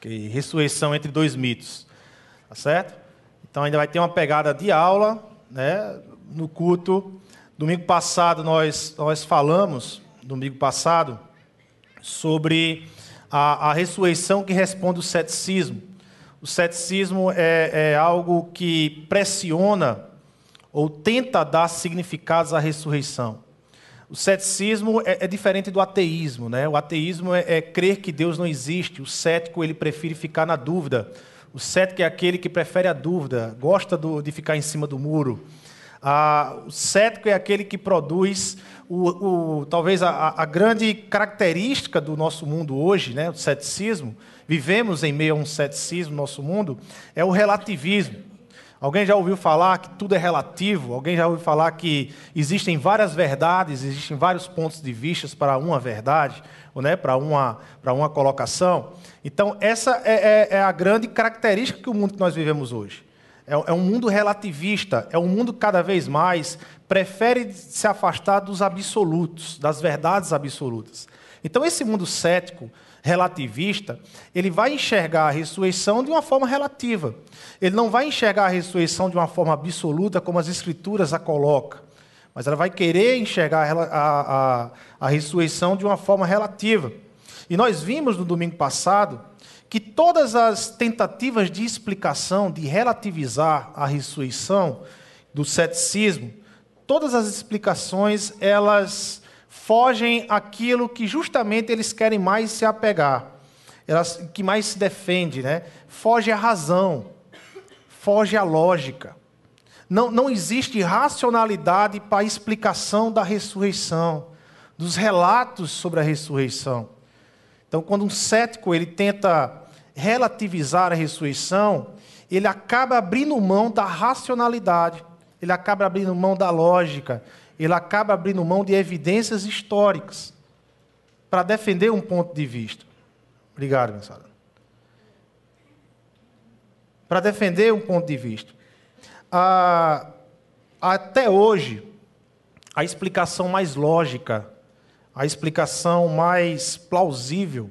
Que ressurreição entre dois mitos. Tá certo? Então ainda vai ter uma pegada de aula, né? No culto. Domingo passado nós, nós falamos, domingo passado, sobre a, a ressurreição que responde o ceticismo. O ceticismo é, é algo que pressiona ou tenta dar significados à ressurreição. O ceticismo é, é diferente do ateísmo, né? O ateísmo é, é, crer que Deus não existe. O cético ele prefere ficar na dúvida. O cético é aquele que prefere a dúvida, gosta do, de ficar em cima do muro. Ah, o cético é aquele que produz o, o talvez a, a, grande característica do nosso mundo hoje, né, o ceticismo. Vivemos em meio a um ceticismo no nosso mundo, é o relativismo. Alguém já ouviu falar que tudo é relativo? Alguém já ouviu falar que existem várias verdades, existem vários pontos de vista para uma verdade, né, para, uma, para uma colocação? Então, essa é, é, é a grande característica que o mundo que nós vivemos hoje. É, é um mundo relativista, é um mundo que cada vez mais prefere se afastar dos absolutos, das verdades absolutas. Então, esse mundo cético, relativista, ele vai enxergar a ressurreição de uma forma relativa. Ele não vai enxergar a ressurreição de uma forma absoluta, como as Escrituras a colocam. Mas ela vai querer enxergar a, a, a ressurreição de uma forma relativa. E nós vimos no domingo passado que todas as tentativas de explicação, de relativizar a ressurreição do ceticismo, todas as explicações, elas fogem aquilo que justamente eles querem mais se apegar, elas, que mais se defende, né? Foge à razão, foge à lógica. Não, não existe racionalidade para a explicação da ressurreição, dos relatos sobre a ressurreição. Então, quando um cético ele tenta relativizar a ressurreição, ele acaba abrindo mão da racionalidade, ele acaba abrindo mão da lógica, ele acaba abrindo mão de evidências históricas para defender um ponto de vista. Obrigado, mensagem. Para defender um ponto de vista. Ah, até hoje, a explicação mais lógica, a explicação mais plausível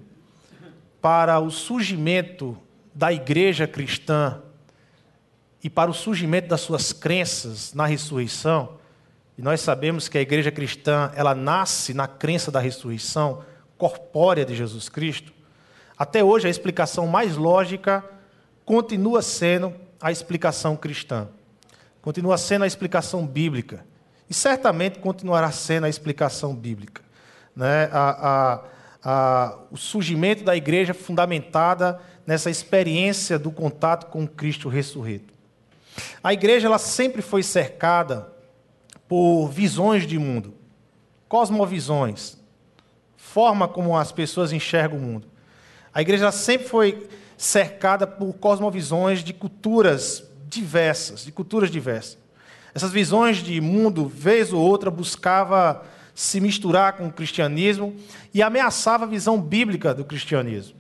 para o surgimento da igreja cristã e para o surgimento das suas crenças na ressurreição e nós sabemos que a igreja cristã, ela nasce na crença da ressurreição corpórea de Jesus Cristo. Até hoje a explicação mais lógica continua sendo a explicação cristã. Continua sendo a explicação bíblica. E certamente continuará sendo a explicação bíblica. Né? A, a, a, o surgimento da igreja fundamentada nessa experiência do contato com Cristo ressurreto. A igreja ela sempre foi cercada por visões de mundo, cosmovisões, forma como as pessoas enxergam o mundo. A igreja sempre foi cercada por cosmovisões de culturas diversas, de culturas diversas. Essas visões de mundo, vez ou outra, buscava se misturar com o cristianismo e ameaçava a visão bíblica do cristianismo.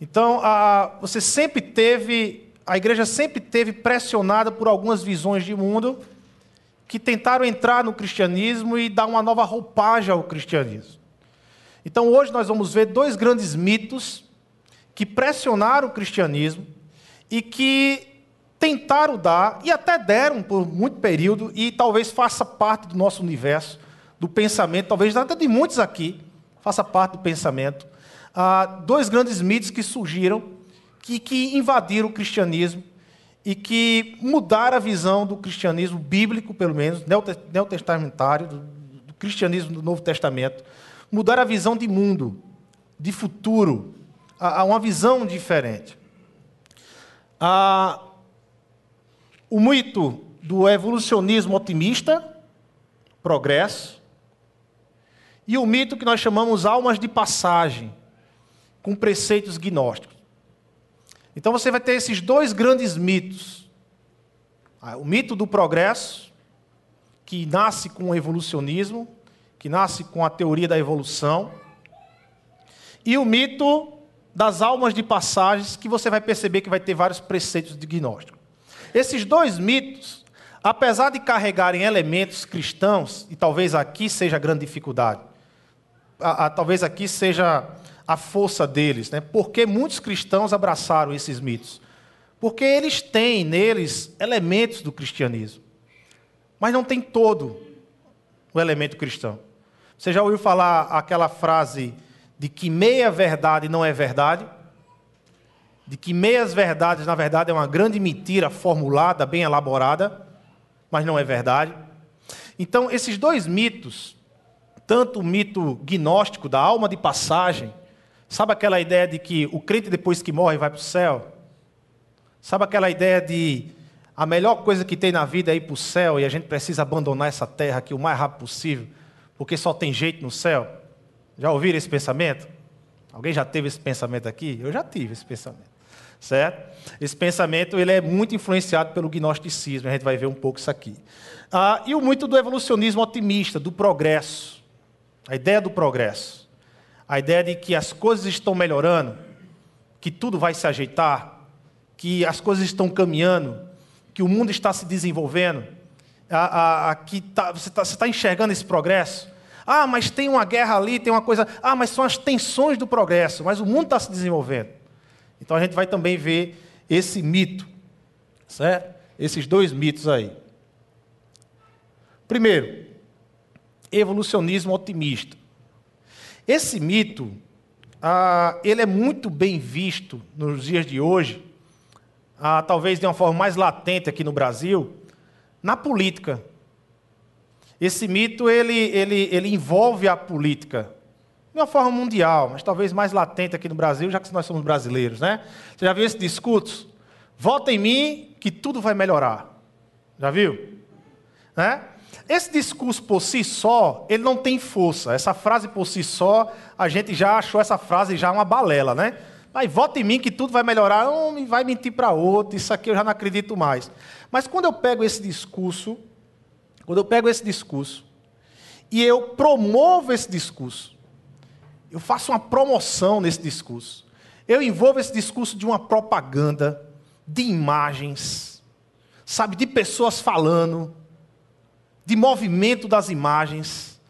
Então, a, você sempre teve, a igreja sempre teve pressionada por algumas visões de mundo que tentaram entrar no cristianismo e dar uma nova roupagem ao cristianismo. Então hoje nós vamos ver dois grandes mitos que pressionaram o cristianismo e que tentaram dar, e até deram por muito período, e talvez faça parte do nosso universo, do pensamento, talvez até de muitos aqui, faça parte do pensamento. Ah, dois grandes mitos que surgiram, que, que invadiram o cristianismo e que mudaram a visão do cristianismo bíblico, pelo menos, neotestamentário, do, cristianismo do Novo Testamento, mudaram a visão de mundo, de futuro, a, a uma visão diferente. A, o mito do evolucionismo otimista, progresso, e o mito que nós chamamos almas de passagem, com preceitos gnósticos. Então você vai ter esses dois grandes mitos. Ah, o mito do progresso, que nasce com o evolucionismo, que nasce com a teoria da evolução, e o mito das almas de passagens, que você vai perceber que vai ter vários preceitos de gnóstico. Esses dois mitos, apesar de carregarem elementos cristãos, e talvez aqui seja a grande dificuldade, a, a, talvez aqui seja a força deles, né? Por que muitos cristãos abraçaram esses mitos? Porque eles têm neles elementos do cristianismo, mas não tem todo o elemento cristão. Você já ouviu falar aquela frase de que meia verdade não é verdade? De que meias verdades, na verdade, é uma grande mentira formulada, bem elaborada, mas não é verdade? Então, esses dois mitos, tanto o mito gnóstico da alma de passagem, sabe aquela ideia de que o crente depois que morre vai para o céu? Sabe aquela ideia de a melhor coisa que tem na vida é ir para o céu e a gente precisa abandonar essa terra aqui o mais rápido possível? porque só tem jeito no céu? Já ouviram esse pensamento? Alguém já teve esse pensamento aqui? Eu já tive esse pensamento. Certo? Esse pensamento ele é muito influenciado pelo gnosticismo, a gente vai ver um pouco isso aqui. Ah, e o muito do evolucionismo otimista, do progresso. A ideia do progresso. A ideia de que as coisas estão melhorando, que tudo vai se ajeitar, que as coisas estão caminhando, que o mundo está se desenvolvendo a, a, a que tá, você está tá enxergando esse progresso? Ah, mas tem uma guerra ali, tem uma coisa. Ah, mas são as tensões do progresso, mas o mundo está se desenvolvendo. Então a gente vai também ver esse mito, certo? Esses dois mitos aí. Primeiro, evolucionismo otimista. Esse mito, ah, ele é muito bem visto nos dias de hoje, ah, talvez de uma forma mais latente aqui no Brasil, na política. Esse mito ele, ele, ele envolve a política de uma forma mundial, mas talvez mais latente aqui no Brasil, já que nós somos brasileiros, né? Você já viu esse discurso? Vota em mim que tudo vai melhorar. Já viu? Né? Esse discurso por si só, ele não tem força. Essa frase por si só, a gente já achou essa frase já uma balela, né? Mas vota em mim que tudo vai melhorar, um vai mentir para outro, isso aqui eu já não acredito mais. Mas quando eu pego esse discurso, quando eu pego esse discurso e eu promovo esse discurso, eu faço uma promoção nesse discurso, eu envolvo esse discurso de uma propaganda, de imagens, sabe, de pessoas falando, de movimento das imagens,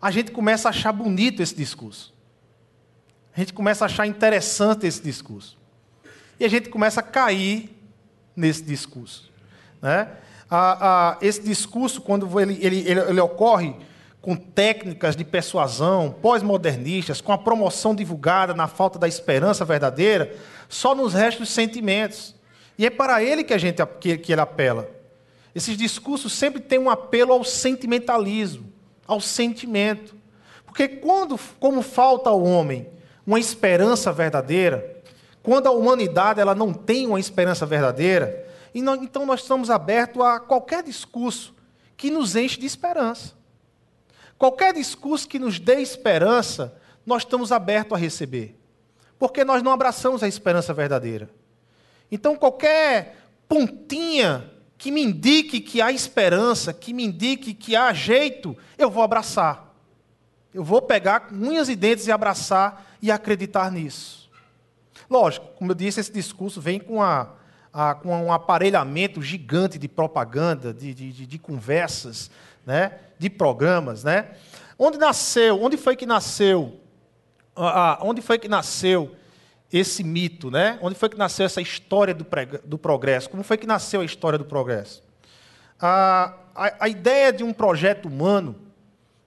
a gente começa a achar bonito esse discurso. A gente começa a achar interessante esse discurso. E a gente começa a cair nesse discurso. Né? A, a, esse discurso, quando ele, ele, ele, ele ocorre com técnicas de persuasão pós-modernistas, com a promoção divulgada na falta da esperança verdadeira, só nos restam os sentimentos. E é para ele que a gente que, que ele apela. Esses discursos sempre têm um apelo ao sentimentalismo, ao sentimento. Porque quando, como falta ao homem uma esperança verdadeira, quando a humanidade ela não tem uma esperança verdadeira, então nós estamos abertos a qualquer discurso que nos enche de esperança. Qualquer discurso que nos dê esperança, nós estamos abertos a receber. Porque nós não abraçamos a esperança verdadeira. Então, qualquer pontinha que me indique que há esperança, que me indique que há jeito, eu vou abraçar. Eu vou pegar com unhas e dentes e abraçar e acreditar nisso. Lógico, como eu disse, esse discurso vem com a a, com um aparelhamento gigante de propaganda, de, de, de, conversas, né? de programas. Né? Onde nasceu, onde foi que nasceu, ah, onde foi que nasceu esse mito, né? Onde foi que nasceu essa história do, do progresso? Como foi que nasceu a história do progresso? a, a ideia de um projeto humano,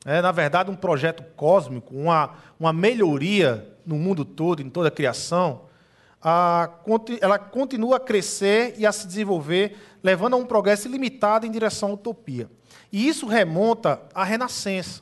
é, na verdade, um projeto cósmico, uma, uma melhoria no mundo todo, em toda a criação, ela continua a crescer e a se desenvolver, levando a um progresso ilimitado em direção à utopia. E isso remonta à Renascença.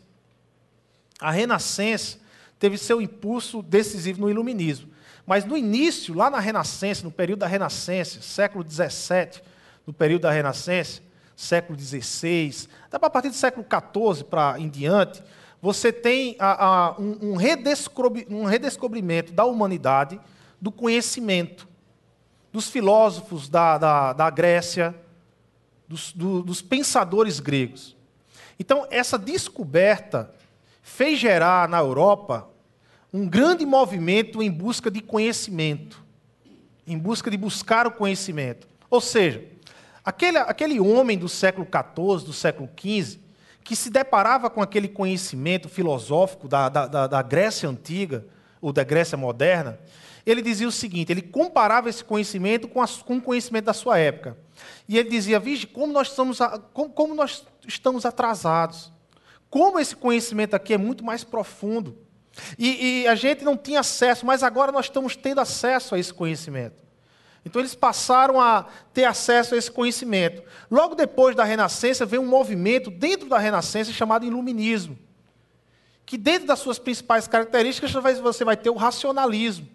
A Renascença teve seu impulso decisivo no Iluminismo. Mas no início, lá na Renascença, no período da Renascença, século XVII, no período da Renascença, século XVI, até a partir do século XIV para em diante, você tem a, a, um, um, redescobri, um redescobrimento da humanidade do conhecimento, dos filósofos da, da, da Grécia, dos, do, dos pensadores gregos. Então, essa descoberta fez gerar na Europa um grande movimento em busca de conhecimento, em busca de buscar o conhecimento. Ou seja, aquele, aquele homem do século XIV, do século XV, que se deparava com aquele conhecimento filosófico da, da, da Grécia antiga, ou da Grécia moderna, ele dizia o seguinte: ele comparava esse conhecimento com, a, com o conhecimento da sua época. E ele dizia: Vige, como nós estamos, como, como nós estamos atrasados. Como esse conhecimento aqui é muito mais profundo. E, e, a gente não tinha acesso, mas agora nós estamos tendo acesso a esse conhecimento. Então eles passaram a ter acesso a esse conhecimento. Logo depois da Renascença, veio um movimento dentro da Renascença chamado Iluminismo. Que dentro das suas principais características você vai ter o racionalismo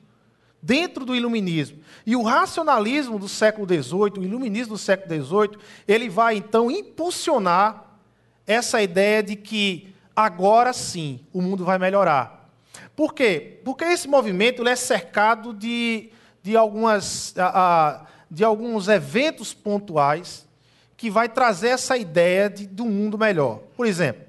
dentro do iluminismo. E o racionalismo do século XVIII, o iluminismo do século XVIII, ele vai então impulsionar essa ideia de que agora sim o mundo vai melhorar. Por quê? Porque esse movimento é cercado de, de, algumas, de alguns eventos pontuais que vai trazer essa ideia de, de um mundo melhor. Por exemplo,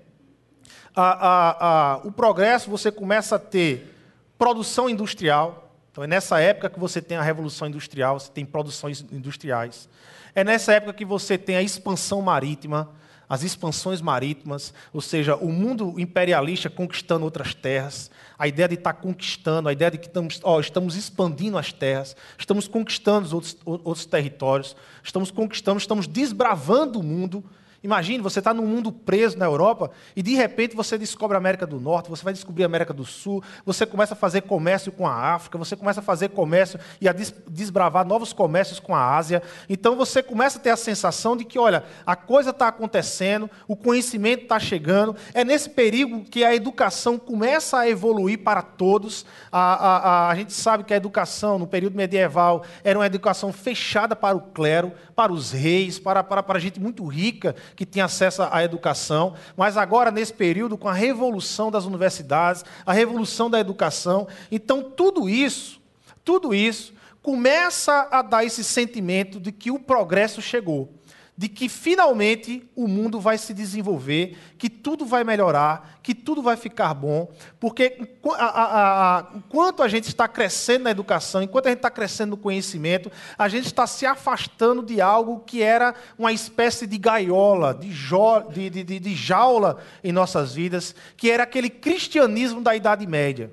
a, a, a, o progresso, você começa a ter produção industrial, então é nessa época que você tem a revolução industrial, você tem produções industriais. É nessa época que você tem a expansão marítima, as expansões marítimas, ou seja, o mundo imperialista conquistando outras terras, a ideia de estar conquistando, a ideia de que estamos, ó, estamos expandindo as terras, estamos conquistando os outros, outros territórios, estamos conquistando, estamos desbravando o mundo Imagine, você está num mundo preso na Europa e de repente você descobre a América do Norte, você vai descobrir a América do Sul, você começa a fazer comércio com a África, você começa a fazer comércio e a desbravar novos comércios com a Ásia. Então você começa a ter a sensação de que, olha, a coisa está acontecendo, o conhecimento está chegando. É nesse período que a educação começa a evoluir para todos. A, a, a, a gente sabe que a educação no período medieval era uma educação fechada para o clero, para os reis, para, para, para gente muito rica que tinha acesso à educação, mas agora, nesse período, com a revolução das universidades, a revolução da educação, então tudo isso, tudo isso, começa a dar esse sentimento de que o progresso chegou de que finalmente o mundo vai se desenvolver, que tudo vai melhorar, que tudo vai ficar bom, porque a, a, a, enquanto a gente está crescendo na educação, enquanto a gente está crescendo no conhecimento, a gente está se afastando de algo que era uma espécie de gaiola, de, jo, de, de, de jaula em nossas vidas, que era aquele cristianismo da Idade Média.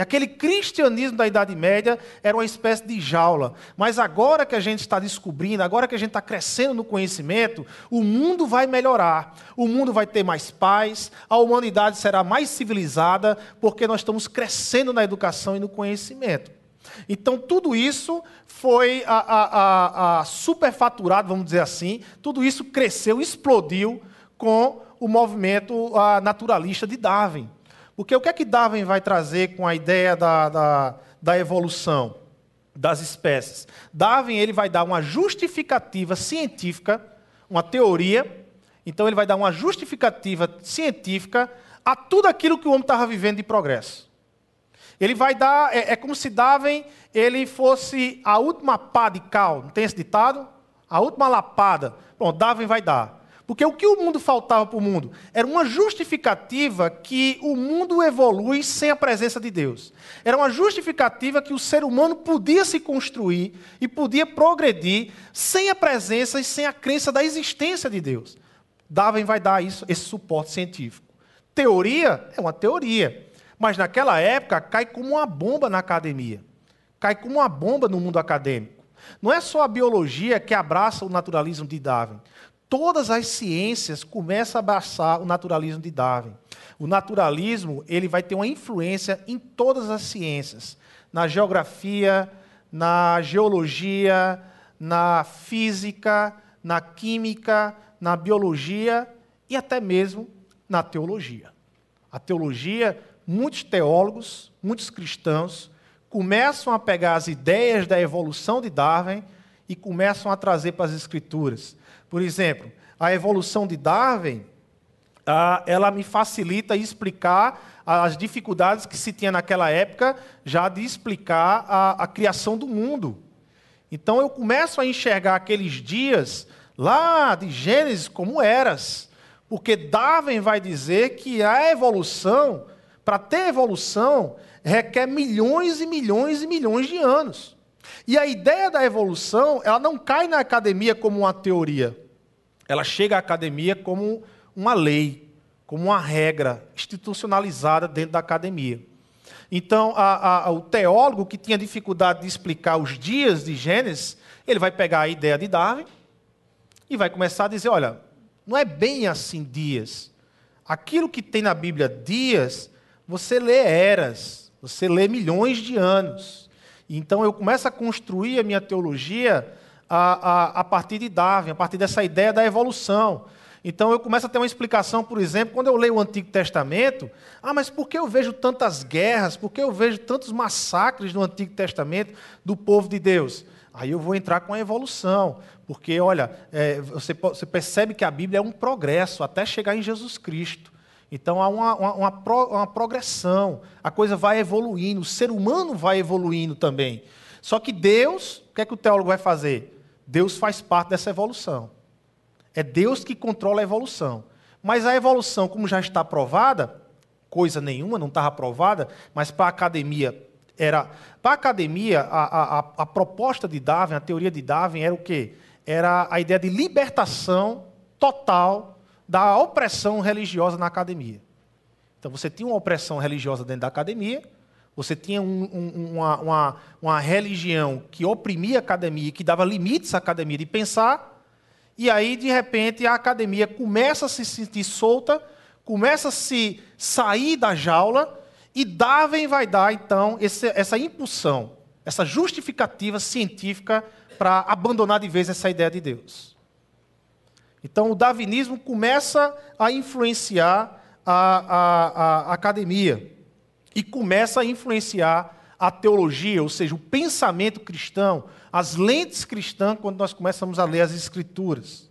E aquele cristianismo da Idade Média era uma espécie de jaula. Mas agora que a gente está descobrindo, agora que a gente está crescendo no conhecimento, o mundo vai melhorar. O mundo vai ter mais paz, a humanidade será mais civilizada, porque nós estamos crescendo na educação e no conhecimento. Então, tudo isso foi a, a, a, a superfaturado, vamos dizer assim, tudo isso cresceu, explodiu com o movimento naturalista de Darwin. Porque o que é que Darwin vai trazer com a ideia da, da, da evolução das espécies? Darwin ele vai dar uma justificativa científica, uma teoria, então ele vai dar uma justificativa científica a tudo aquilo que o homem estava vivendo de progresso. Ele vai dar, é, é, como se Darwin ele fosse a última pá de cal, não tem esse ditado? A última lapada. Bom, Darwin vai dar. Porque o que o mundo faltava para o mundo? Era uma justificativa que o mundo evolui sem a presença de Deus. Era uma justificativa que o ser humano podia se construir e podia progredir sem a presença e sem a crença da existência de Deus. Darwin vai dar isso, esse suporte científico. Teoria é uma teoria, mas naquela época cai como uma bomba na academia, cai como uma bomba no mundo acadêmico. Não é só a biologia que abraça o naturalismo de Darwin todas as ciências começam a abraçar o naturalismo de Darwin. O naturalismo ele vai ter uma influência em todas as ciências, na geografia, na geologia, na física, na química, na biologia e até mesmo na teologia. A teologia, muitos teólogos, muitos cristãos começam a pegar as ideias da evolução de Darwin e começam a trazer para as escrituras. Por exemplo, a evolução de Darwin, ela me facilita explicar as dificuldades que se tinha naquela época já de explicar a, a criação do mundo. Então eu começo a enxergar aqueles dias lá de Gênesis como eras, porque Darwin vai dizer que a evolução, para ter evolução, requer milhões e milhões e milhões de anos. E a ideia da evolução, ela não cai na academia como uma teoria. Ela chega à academia como uma lei, como uma regra institucionalizada dentro da academia. Então, a, a, o teólogo que tinha dificuldade de explicar os dias de Gênesis, ele vai pegar a ideia de Darwin e vai começar a dizer: olha, não é bem assim dias. Aquilo que tem na Bíblia dias, você lê eras, você lê milhões de anos. Então eu começo a construir a minha teologia a, a, a partir de Darwin, a partir dessa ideia da evolução. Então eu começo a ter uma explicação, por exemplo, quando eu leio o Antigo Testamento, ah, mas por que eu vejo tantas guerras, por que eu vejo tantos massacres no Antigo Testamento do povo de Deus? Aí eu vou entrar com a evolução, porque, olha, é, você, você, percebe que a Bíblia é um progresso até chegar em Jesus Cristo. Então há uma, uma, uma, pro, uma progressão, a coisa vai evoluindo, o ser humano vai evoluindo também. Só que Deus, o que é que o teólogo vai fazer? Deus faz parte dessa evolução. É Deus que controla a evolução. Mas a evolução, como já está provada, coisa nenhuma, não estava provada, mas para a academia era. Para a academia, a, a, a, proposta de Darwin, a teoria de Darwin era o quê? Era a ideia de libertação total da opressão religiosa na academia. Então você tinha uma opressão religiosa dentro da academia, você tinha um, um, uma, uma, uma religião que oprimia a academia, que dava limites à academia de pensar, e aí, de repente, a academia começa a se sentir solta, começa a se sair da jaula, e Darwin vai dar, então, esse, essa impulsão, essa justificativa científica para abandonar de vez essa ideia de Deus. Então, o darwinismo começa a influenciar a, a, a academia e começa a influenciar a teologia, ou seja, o pensamento cristão, as lentes cristãs quando nós começamos a ler as Escrituras.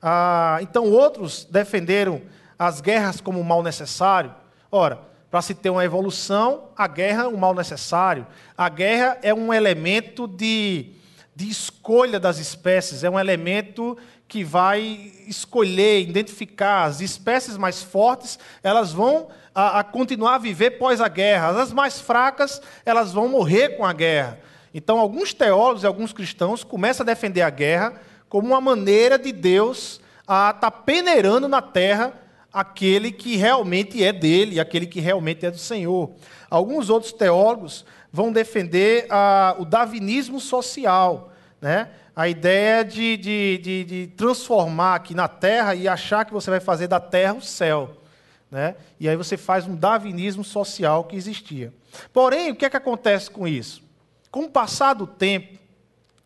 Ah, então, outros defenderam as guerras como um mal necessário. Ora, para se ter uma evolução, a guerra é um mal necessário. A guerra é um elemento de, de escolha das espécies, é um elemento que vai escolher, identificar as espécies mais fortes, elas vão a, a continuar a viver pós a guerra. As mais fracas, elas vão morrer com a guerra. Então, alguns teólogos e alguns cristãos começam a defender a guerra como uma maneira de Deus a estar tá peneirando na terra aquele que realmente é dele, aquele que realmente é do Senhor. Alguns outros teólogos vão defender a, o darwinismo social, né? a ideia de, de, de, de, transformar aqui na terra e achar que você vai fazer da terra o céu. Né? E aí você faz um darwinismo social que existia. Porém, o que é que acontece com isso? Com o passar do tempo,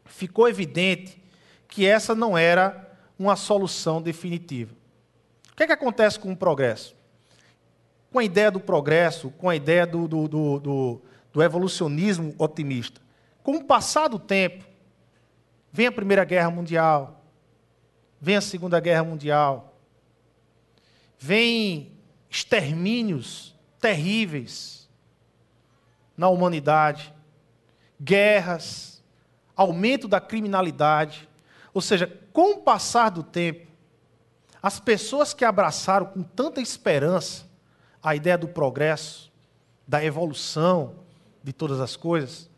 ficou evidente que essa não era uma solução definitiva. O que, é que acontece com o progresso? Com a ideia do progresso, com a ideia do, do, do, do, do evolucionismo otimista. Com o passar do tempo, vem a Primeira Guerra Mundial, vem a Segunda Guerra Mundial, vem extermínios terríveis na humanidade. Guerras, aumento da criminalidade. Ou seja, com o passar do tempo, as pessoas que abraçaram com tanta esperança a ideia do progresso, da evolução de todas as coisas,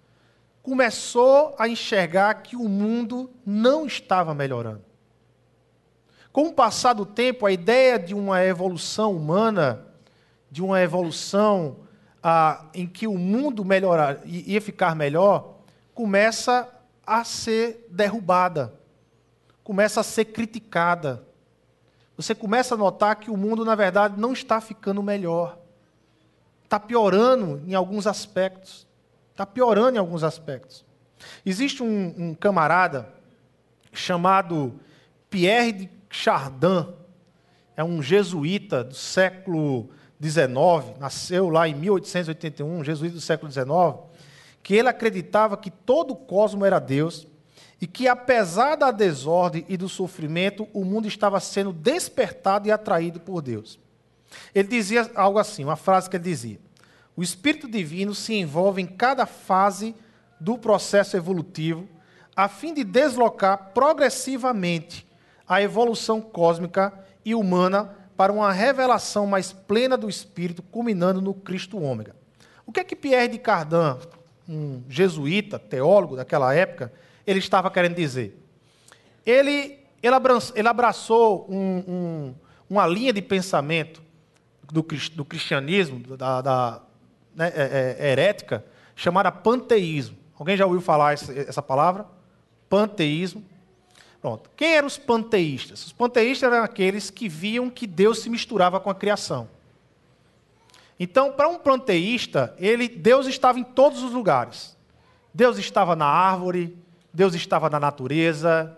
começou a enxergar que o mundo não estava melhorando. Com o passar do tempo, a ideia de uma evolução humana, de uma evolução ah, em que o mundo melhorar, ia ficar melhor, começa a ser derrubada, começa a ser criticada. Você começa a notar que o mundo, na verdade, não está ficando melhor. Está piorando em alguns aspectos. Está piorando em alguns aspectos. Existe um, um camarada chamado Pierre de Chardin, é um jesuíta do século 19, nasceu lá em 1881, um jesuíta do século XIX, que ele acreditava que todo o cosmo era Deus e que, apesar da desordem e do sofrimento, o mundo estava sendo despertado e atraído por Deus. Ele dizia algo assim, uma frase que ele dizia: O Espírito Divino se envolve em cada fase do processo evolutivo, a fim de deslocar progressivamente a evolução cósmica e humana para uma revelação mais plena do Espírito, culminando no Cristo ômega. O que é que Pierre de Cardin, um jesuíta, teólogo daquela época, ele estava querendo dizer? Ele, ele abraçou um, um, uma linha de pensamento do, do cristianismo, da, da, né, é, é, herética chamada panteísmo. Alguém já ouviu falar essa palavra? Panteísmo. Pronto. Quem eram os panteístas? Os panteístas eram aqueles que viam que Deus se misturava com a criação. Então, para um panteísta, ele, Deus estava em todos os lugares. Deus estava na árvore, Deus estava na natureza,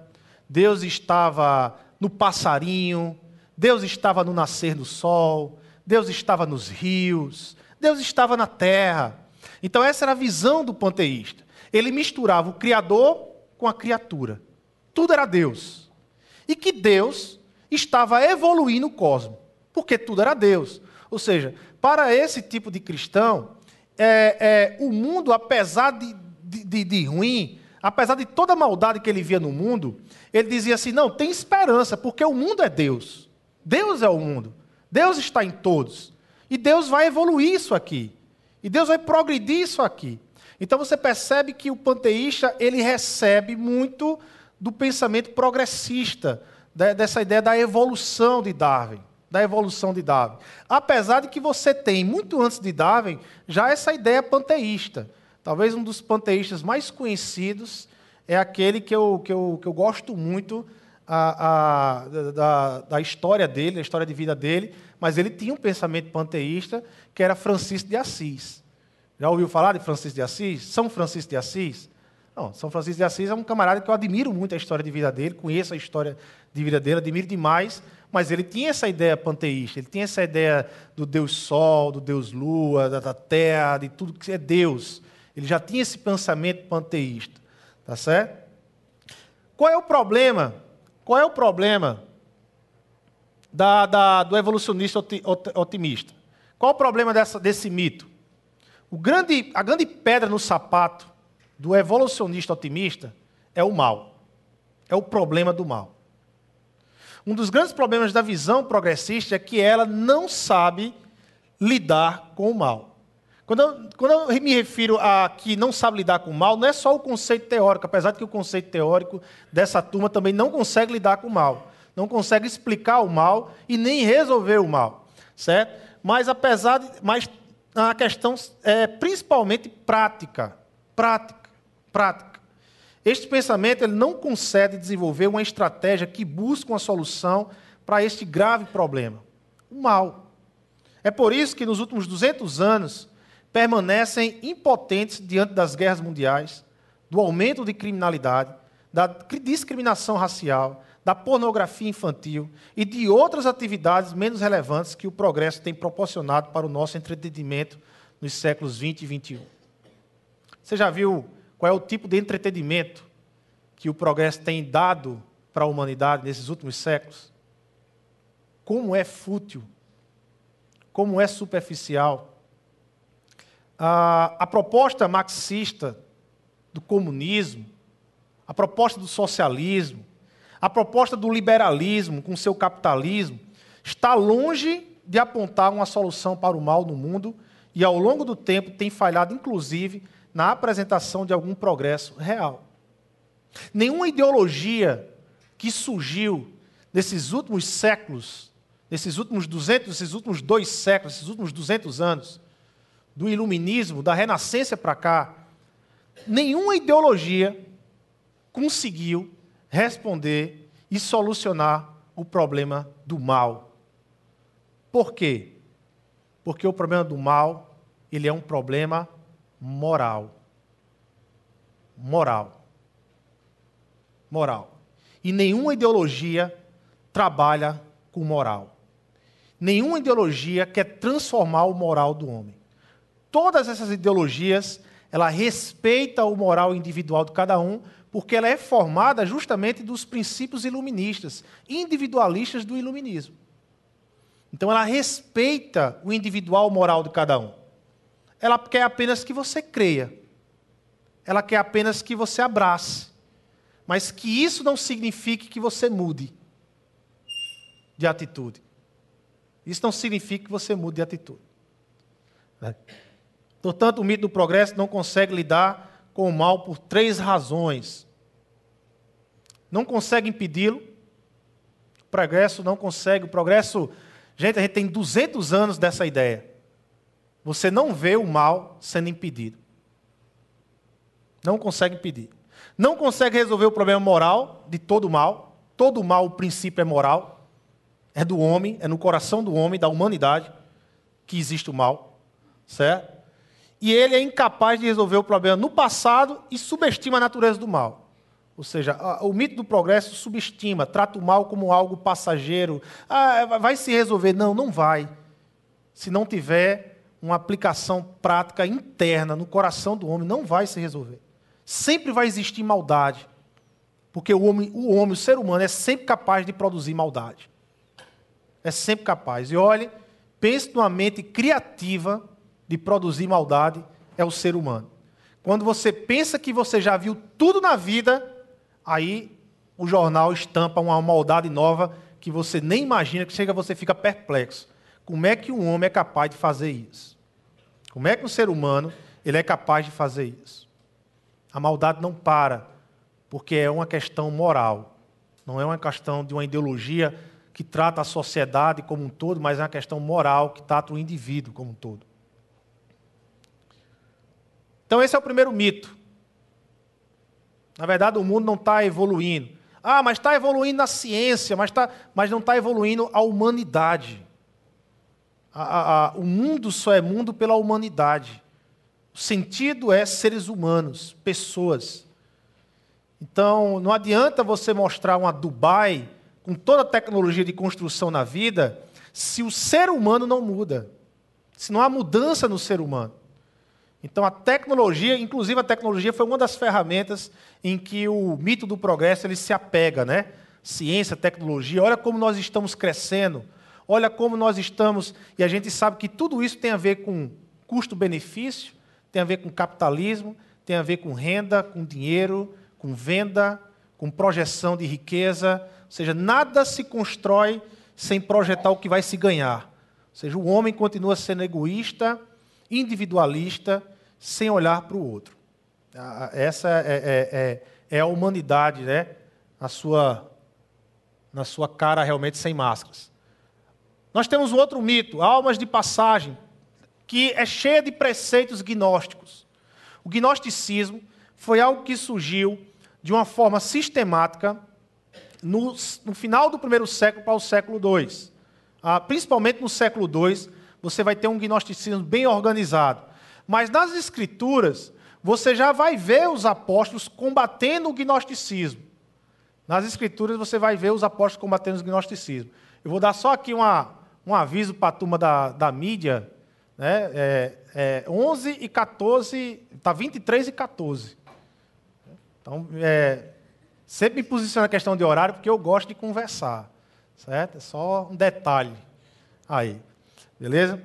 Deus estava no passarinho, Deus estava no nascer do sol, Deus estava nos rios, Deus estava na terra. Então, essa era a visão do panteísta. Ele misturava o Criador com a criatura. Tudo era Deus. E que Deus estava evoluindo o cosmos, porque tudo era Deus. Ou seja, para esse tipo de cristão, é, é, o mundo, apesar de, de, de ruim, apesar de toda a maldade que ele via no mundo, ele dizia assim: não, tem esperança, porque o mundo é Deus. Deus é o mundo. Deus está em todos. E Deus vai evoluir isso aqui. E Deus vai progredir isso aqui. Então você percebe que o panteísta ele recebe muito do pensamento progressista, dessa ideia da evolução de Darwin, da evolução de Darwin. Apesar de que você tem muito antes de Darwin já essa ideia panteísta. Talvez um dos panteístas mais conhecidos é aquele que eu, que eu, que eu gosto muito a, a, da, da história dele, da história de vida dele, mas ele tinha um pensamento panteísta que era Francisco de Assis. Já ouviu falar de Francisco de Assis? São Francisco de Assis? Não, São Francisco de Assis é um camarada que eu admiro muito a história de vida dele, conheço a história de vida dele, admiro demais, mas ele tinha essa ideia panteísta, ele tinha essa ideia do Deus Sol, do Deus Lua, da Terra, de tudo que é Deus. Ele já tinha esse pensamento panteísta, tá certo? Qual é o problema? Qual é o problema da, da, do evolucionista otimista? Qual o problema dessa, desse mito? O grande, a grande pedra no sapato do evolucionista otimista é o mal. É o problema do mal. Um dos grandes problemas da visão progressista é que ela não sabe lidar com o mal. Quando eu, quando eu me refiro a que não sabe lidar com o mal, não é só o conceito teórico, apesar de que o conceito teórico dessa turma também não consegue lidar com o mal. Não consegue explicar o mal e nem resolver o mal. Certo? Mas apesar de. Mas a questão é principalmente prática. Prática. Prática. Este pensamento ele não concede desenvolver uma estratégia que busque uma solução para este grave problema, o mal. É por isso que nos últimos 200 anos permanecem impotentes diante das guerras mundiais, do aumento de criminalidade, da discriminação racial, da pornografia infantil e de outras atividades menos relevantes que o progresso tem proporcionado para o nosso entretenimento nos séculos 20 e 21. Você já viu qual é o tipo de entretenimento que o progresso tem dado para a humanidade nesses últimos séculos? Como é fútil, como é superficial. A, a proposta marxista do comunismo, a proposta do socialismo, a proposta do liberalismo com seu capitalismo está longe de apontar uma solução para o mal no mundo e, ao longo do tempo, tem falhado, inclusive, na apresentação de algum progresso real. Nenhuma ideologia que surgiu nesses últimos séculos, nesses últimos 200, nesses últimos dois séculos, nesses últimos 200 anos, do iluminismo, da renascença para cá, nenhuma ideologia conseguiu responder e solucionar o problema do mal. Por quê? Porque o problema do mal, ele é um problema moral. Moral. Moral. E nenhuma ideologia trabalha com moral. Nenhuma ideologia quer transformar o moral do homem. Todas essas ideologias, ela respeita o moral individual de cada um, porque ela é formada justamente dos princípios iluministas, individualistas do iluminismo. Então ela respeita o individual moral de cada um. Ela quer apenas que você creia. Ela quer apenas que você abrace. Mas que isso não signifique que você mude de atitude. Isso não significa que você mude de atitude. Né? Portanto, o mito do progresso não consegue lidar com o mal por três razões não consegue impedi-lo. O progresso não consegue. O progresso. Gente, a gente tem 200 anos dessa ideia. você não vê o mal sendo impedido. Não consegue impedir. Não consegue resolver o problema moral de todo mal. Todo mal, o princípio é moral. É do homem, é no coração do homem, da humanidade, que existe o mal. Certo? E ele é incapaz de resolver o problema no passado e subestima a natureza do mal. Ou seja, o mito do progresso subestima, trata o mal como algo passageiro. Ah, vai se resolver. Não, não vai. Se não tiver uma aplicação prática interna no coração do homem, não vai se resolver. Sempre vai existir maldade. Porque o homem, o homem, o ser humano, é sempre capaz de produzir maldade. É sempre capaz. E olhe, pense numa mente criativa de produzir maldade, é o ser humano. Quando você pensa que você já viu tudo na vida, aí o jornal estampa uma maldade nova que você nem imagina, que chega você fica perplexo. Como é que um homem é capaz de fazer isso? Como é que um ser humano ele é capaz de fazer isso? A maldade não para, porque é uma questão moral. Não é uma questão de uma ideologia que trata a sociedade como um todo, mas é uma questão moral que trata o indivíduo como um todo. Então, esse é o primeiro mito. Na verdade, o mundo não está evoluindo. Ah, mas está evoluindo a ciência, mas, tá, mas não está evoluindo a humanidade. A, a, a, o mundo só é mundo pela humanidade. O sentido é seres humanos, pessoas. Então, não adianta você mostrar uma Dubai com toda a tecnologia de construção na vida, se o ser humano não muda. Se não há mudança no ser humano. Então, a tecnologia, inclusive a tecnologia, foi uma das ferramentas em que o mito do progresso ele se apega, né? Ciência, tecnologia, olha como nós estamos crescendo, olha como nós estamos. E a gente sabe que tudo isso tem a ver com custo-benefício, tem a ver com capitalismo, tem a ver com renda, com dinheiro, com venda, com projeção de riqueza. Ou seja, nada se constrói sem projetar o que vai se ganhar. Ou seja, o homem continua sendo egoísta, individualista, sem olhar para o outro. Essa é, é, é, é, a humanidade, né? Na sua, na sua cara realmente sem máscaras. Nós temos um outro mito, almas de passagem que é cheia de preceitos gnósticos. O gnosticismo foi algo que surgiu de uma forma sistemática no, no final do primeiro século para o século II. Ah, principalmente no século II, você vai ter um gnosticismo bem organizado. Mas nas escrituras, você já vai ver os apóstolos combatendo o gnosticismo. Nas escrituras, você vai ver os apóstolos combatendo o gnosticismo. Eu vou dar só aqui uma, um aviso para a turma da, da mídia né? É, é 11 e 14, está 23 e 14. Então, é, sempre me posiciono na questão de horário, porque eu gosto de conversar. Certo? É só um detalhe aí. Beleza?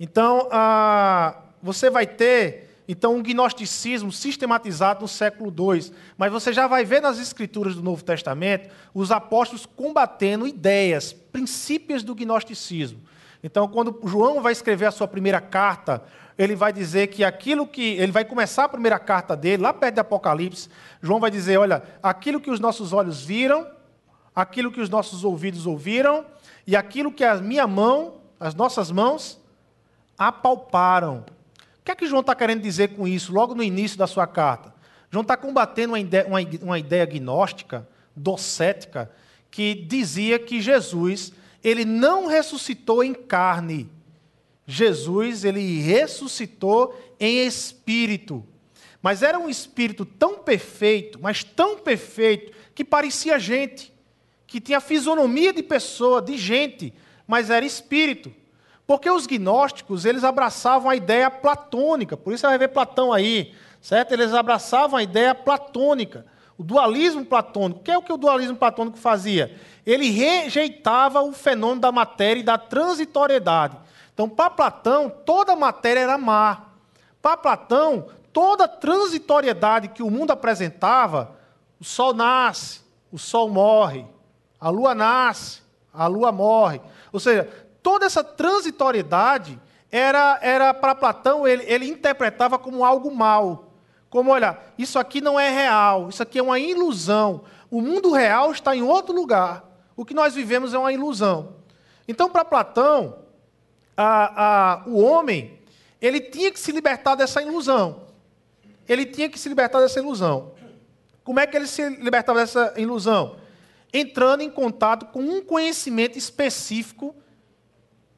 Então, ah, você vai ter então um gnosticismo sistematizado no século II. Mas você já vai ver nas escrituras do Novo Testamento os apóstolos combatendo ideias, princípios do gnosticismo. Então, quando João vai escrever a sua primeira carta, ele vai dizer que aquilo que. Ele vai começar a primeira carta dele, lá perto de Apocalipse. João vai dizer: olha, aquilo que os nossos olhos viram, aquilo que os nossos ouvidos ouviram, e aquilo que a minha mão, as nossas mãos, apalparam. O que é que João está querendo dizer com isso, logo no início da sua carta? João está combatendo uma ideia, uma, uma ideia gnóstica, docética, que dizia que Jesus ele não ressuscitou em carne. Jesus, ele ressuscitou em espírito. Mas era um espírito tão perfeito, mas tão perfeito, que parecia gente, que tinha fisionomia de pessoa, de gente, mas era espírito. Porque os gnósticos, eles abraçavam a ideia platônica, por isso você vai ver Platão aí, certo? Eles abraçavam a ideia platônica, o dualismo platônico. O que é o que o dualismo platônico fazia? ele rejeitava o fenômeno da matéria e da transitoriedade. Então, para Platão, toda matéria era má. Para Platão, toda transitoriedade que o mundo apresentava, o sol nasce, o sol morre, a lua nasce, a lua morre. Ou seja, toda essa transitoriedade era, era para Platão, ele, ele interpretava como algo mal. Como, olha, isso aqui não é real, isso aqui é uma ilusão. O mundo real está em outro lugar. O que nós vivemos é uma ilusão. Então, para Platão, a, a, o homem ele tinha que se libertar dessa ilusão. Ele tinha que se libertar dessa ilusão. Como é que ele se libertava dessa ilusão? Entrando em contato com um conhecimento específico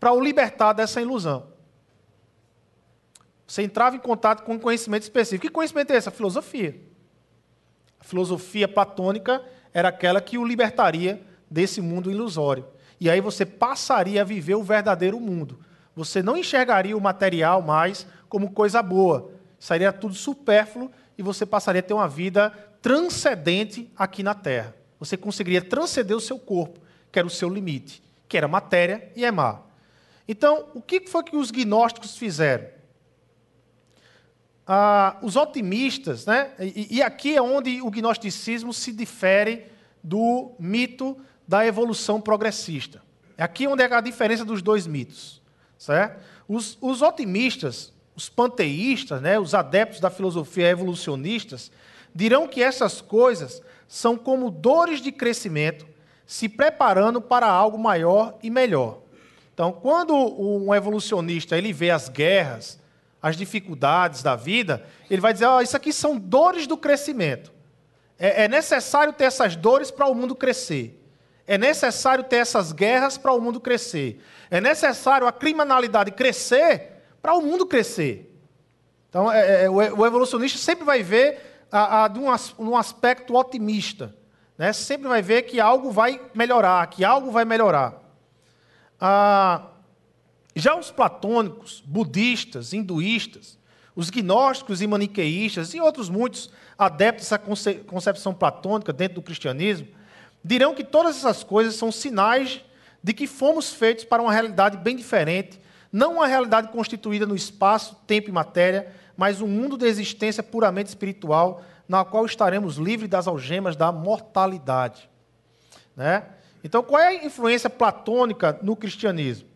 para o libertar dessa ilusão. Você entrava em contato com um conhecimento específico. Que conhecimento é esse? A filosofia. A filosofia platônica era aquela que o libertaria desse mundo ilusório. E aí você passaria a viver o verdadeiro mundo. Você não enxergaria o material mais como coisa boa. Seria tudo supérfluo e você passaria a ter uma vida transcendente aqui na Terra. Você conseguiria transcender o seu corpo, que era o seu limite, que era matéria e é má. Então, o que foi que os gnósticos fizeram? Ah, os otimistas, né? E, e aqui é onde o gnosticismo se difere do mito da evolução progressista. É aqui onde é a diferença dos dois mitos. Certo? Os, os otimistas, os panteístas, né, os adeptos da filosofia evolucionistas, dirão que essas coisas são como dores de crescimento se preparando para algo maior e melhor. Então, quando um evolucionista ele vê as guerras, as dificuldades da vida, ele vai dizer: oh, isso aqui são dores do crescimento. É, é necessário ter essas dores para o mundo crescer. É necessário ter essas guerras para o mundo crescer. É necessário a criminalidade crescer para o mundo crescer. Então, é, é, o evolucionista sempre vai ver a, a, de, um, um aspecto otimista. Né? Sempre vai ver que algo vai melhorar, que algo vai melhorar. Ah, já os platônicos, budistas, hinduístas, os gnósticos e maniqueístas e outros muitos adeptos dessa concepção platônica dentro do cristianismo, dirão que todas essas coisas são sinais de que fomos feitos para uma realidade bem diferente, não uma realidade constituída no espaço, tempo e matéria, mas um mundo de existência puramente espiritual, na qual estaremos livres das algemas da mortalidade. Né? Então, qual é a influência platônica no cristianismo?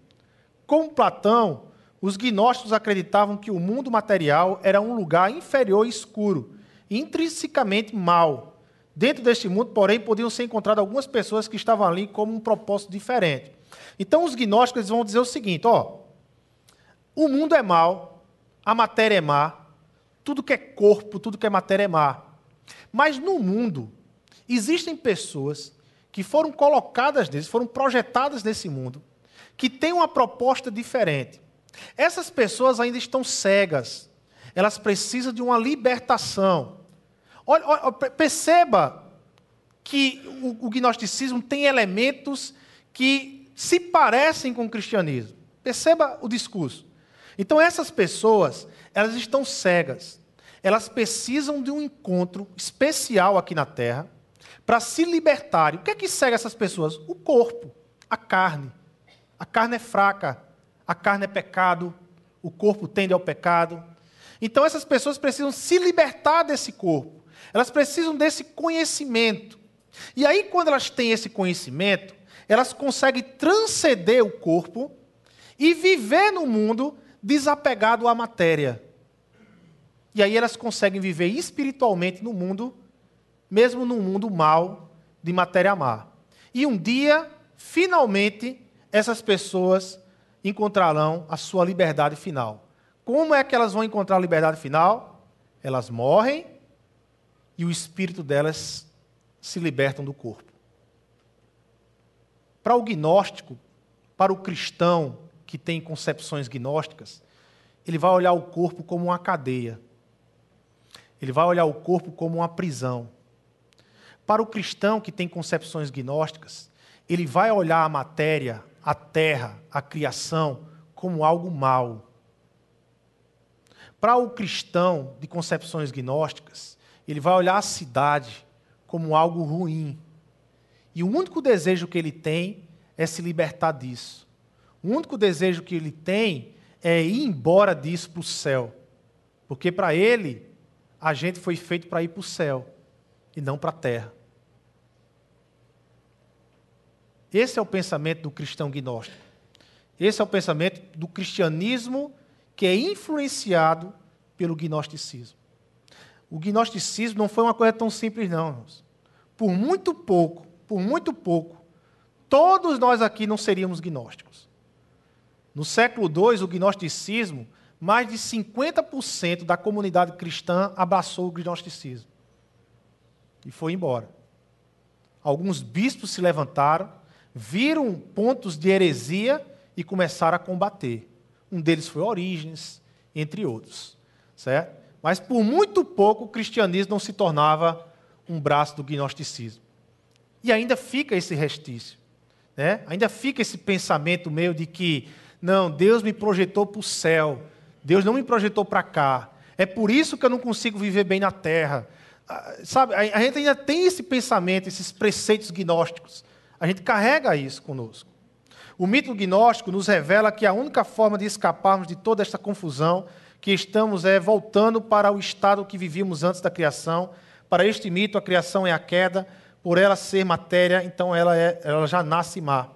Com Platão, os gnósticos acreditavam que o mundo material era um lugar inferior e escuro, intrinsecamente mau, Dentro deste mundo, porém, podiam ser encontradas algumas pessoas que estavam ali como um propósito diferente. Então, os gnósticos vão dizer o seguinte: ó, o mundo é mau, a matéria é má, tudo que é corpo, tudo que é matéria é má. Mas no mundo, existem pessoas que foram colocadas nesse, foram projetadas nesse mundo, que têm uma proposta diferente. Essas pessoas ainda estão cegas, elas precisam de uma libertação. Olha, olha, perceba que o, o gnosticismo tem elementos que se parecem com o cristianismo. Perceba o discurso. Então essas pessoas, elas estão cegas. Elas precisam de um encontro especial aqui na Terra para se libertarem. O que é que cega essas pessoas? O corpo, a carne. A carne é fraca, a carne é pecado, o corpo tende ao pecado. Então essas pessoas precisam se libertar desse corpo. Elas precisam desse conhecimento. E aí, quando elas têm esse conhecimento, elas conseguem transcender o corpo e viver no mundo desapegado à matéria. E aí elas conseguem viver espiritualmente no mundo, mesmo num mundo mal, de matéria má. E um dia, finalmente, essas pessoas encontrarão a sua liberdade final. Como é que elas vão encontrar a liberdade final? Elas morrem e o espírito delas se libertam do corpo. Para o gnóstico, para o cristão que tem concepções gnósticas, ele vai olhar o corpo como uma cadeia. Ele vai olhar o corpo como uma prisão. Para o cristão que tem concepções gnósticas, ele vai olhar a matéria, a terra, a criação, como algo mal. Para o cristão de concepções gnósticas, ele vai olhar a cidade como algo ruim. E o único desejo que ele tem é se libertar disso. O único desejo que ele tem é ir embora disso para o céu. Porque para ele, a gente foi feito para ir para o céu e não para a terra. Esse é o pensamento do cristão gnóstico. Esse é o pensamento do cristianismo que é influenciado pelo gnosticismo. O gnosticismo não foi uma coisa tão simples, não. Irmãos. Por muito pouco, por muito pouco, todos nós aqui não seríamos gnósticos. No século II, o gnosticismo, mais de 50% da comunidade cristã abraçou o gnosticismo e foi embora. Alguns bispos se levantaram, viram pontos de heresia e começaram a combater. Um deles foi Orígenes, entre outros. Certo? Mas por muito pouco o cristianismo não se tornava um braço do gnosticismo. E ainda fica esse restício. Né? Ainda fica esse pensamento meu de que, não, Deus me projetou para o céu, Deus não me projetou para cá. É por isso que eu não consigo viver bem na terra. Ah, sabe, a gente ainda tem esse pensamento, esses preceitos gnósticos. A gente carrega isso conosco. O mito gnóstico nos revela que a única forma de escaparmos de toda esta confusão que estamos é voltando para o estado que vivíamos antes da criação. Para este mito, a criação é a queda, por ela ser matéria, então ela, é, ela já nasce má.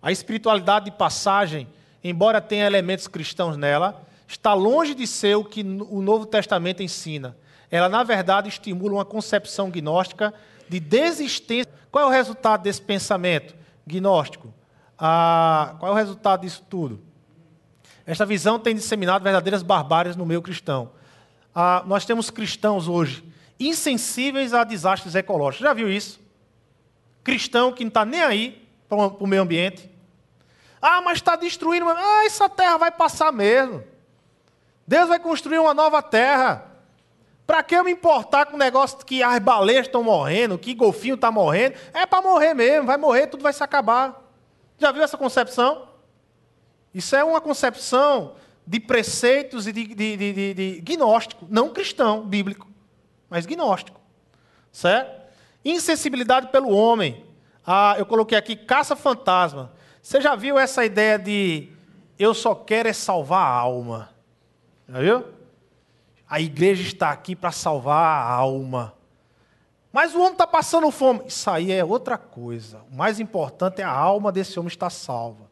A espiritualidade de passagem, embora tenha elementos cristãos nela, está longe de ser o que o Novo Testamento ensina. Ela, na verdade, estimula uma concepção gnóstica de desistência. Qual é o resultado desse pensamento gnóstico? Ah, qual é o resultado disso tudo? Esta visão tem disseminado verdadeiras barbáries no meio cristão. Ah, nós temos cristãos hoje insensíveis a desastres ecológicos. Já viu isso? Cristão que não está nem aí para o meio ambiente. Ah, mas está destruindo. Ah, essa terra vai passar mesmo. Deus vai construir uma nova terra. Para que eu me importar com o negócio que as baleias estão morrendo, que golfinho está morrendo? É para morrer mesmo, vai morrer, tudo vai se acabar. Já viu essa concepção? Isso é uma concepção de preceitos e de, de, de, de gnóstico, não cristão, bíblico mas gnóstico. Certo? Insensibilidade pelo homem. Ah, eu coloquei aqui caça-fantasma. Você já viu essa ideia de eu só quero é salvar a alma? Já viu? A igreja está aqui para salvar a alma. Mas o homem está passando fome. Isso aí é outra coisa. O mais importante é a alma desse homem estar salva.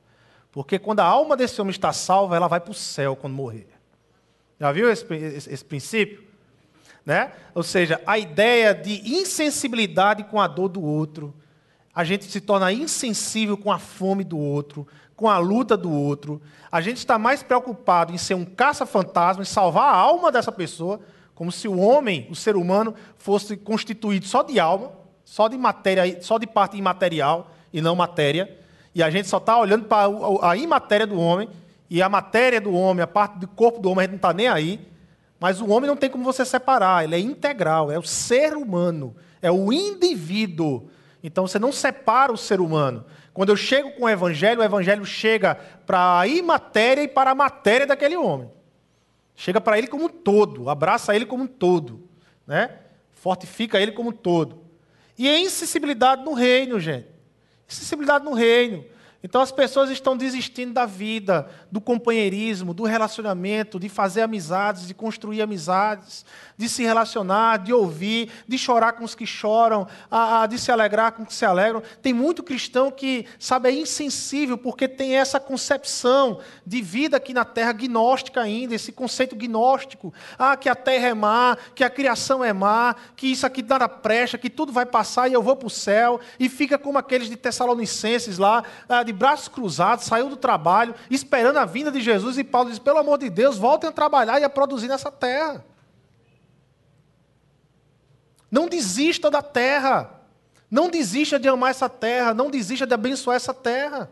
Porque quando a alma desse homem está salva, ela vai para o céu quando morrer. Já viu esse, esse, esse princípio? Né? Ou seja, a ideia de insensibilidade com a dor do outro. A gente se torna insensível com a fome do outro, com a luta do outro. A gente está mais preocupado em ser um caça-fantasma, em salvar a alma dessa pessoa, como se o homem, o ser humano, fosse constituído só de alma, só de matéria, só de parte imaterial e não matéria. E a gente só está olhando para a imatéria do homem, e a matéria do homem, a parte do corpo do homem, a gente não está nem aí. Mas o homem não tem como você separar, ele é integral, é o ser humano, é o indivíduo. Então você não separa o ser humano. Quando eu chego com o evangelho, o evangelho chega para a imatéria e para a matéria daquele homem. Chega para ele como um todo, abraça ele como um todo, né? Fortifica ele como um todo. E é insensibilidade no reino, gente. Insensibilidade no reino. Então as pessoas estão desistindo da vida, do companheirismo, do relacionamento, de fazer amizades, de construir amizades, de se relacionar, de ouvir, de chorar com os que choram, de se alegrar com os que se alegram. Tem muito cristão que, sabe, é insensível porque tem essa concepção de vida aqui na terra gnóstica ainda, esse conceito gnóstico. Ah, que a terra é má, que a criação é má, que isso aqui nada presta, que tudo vai passar e eu vou para o céu. E fica como aqueles de Tessalonicenses lá, ah, de braços cruzados, saiu do trabalho, esperando a vinda de Jesus, e Paulo diz: pelo amor de Deus, voltem a trabalhar e a produzir nessa terra. Não desista da terra. Não desista de amar essa terra. Não desista de abençoar essa terra.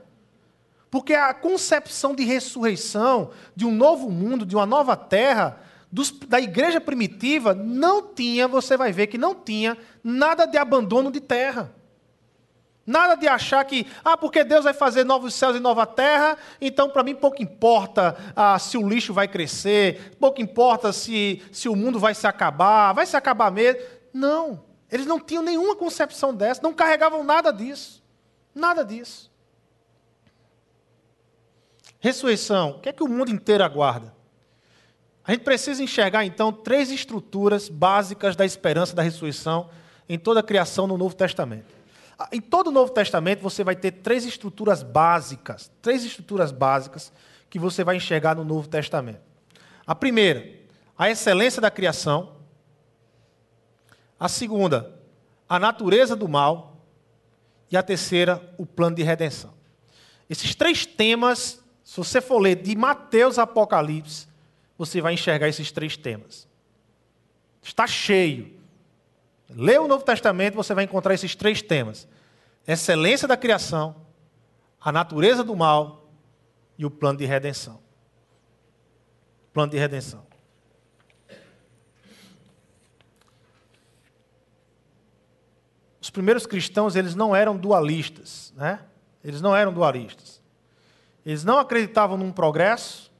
Porque a concepção de ressurreição, de um novo mundo, de uma nova terra, dos, da igreja primitiva, não tinha, você vai ver que não tinha, nada de abandono de terra. Nada de achar que, ah, porque Deus vai fazer novos céus e nova terra, então para mim pouco importa ah, se o lixo vai crescer, pouco importa se, se o mundo vai se acabar, vai se acabar mesmo. Não, eles não tinham nenhuma concepção dessa, não carregavam nada disso. Nada disso. Ressurreição, o que é que o mundo inteiro aguarda? A gente precisa enxergar então três estruturas básicas da esperança da ressurreição em toda a criação no Novo Testamento. Ah, em todo o Novo Testamento você vai ter três estruturas básicas, três estruturas básicas que você vai enxergar no Novo Testamento. A primeira, a excelência da criação. A segunda, a natureza do mal. E a terceira, o plano de redenção. Esses três temas, se você for ler de Mateus Apocalipse, você vai enxergar esses três temas. Está cheio. Lê o Novo Testamento, você vai encontrar esses três temas: excelência da criação, a natureza do mal e o plano de redenção. Plano de redenção. Os primeiros cristãos, eles não eram dualistas, né? Eles não eram dualistas. Eles não acreditavam num progresso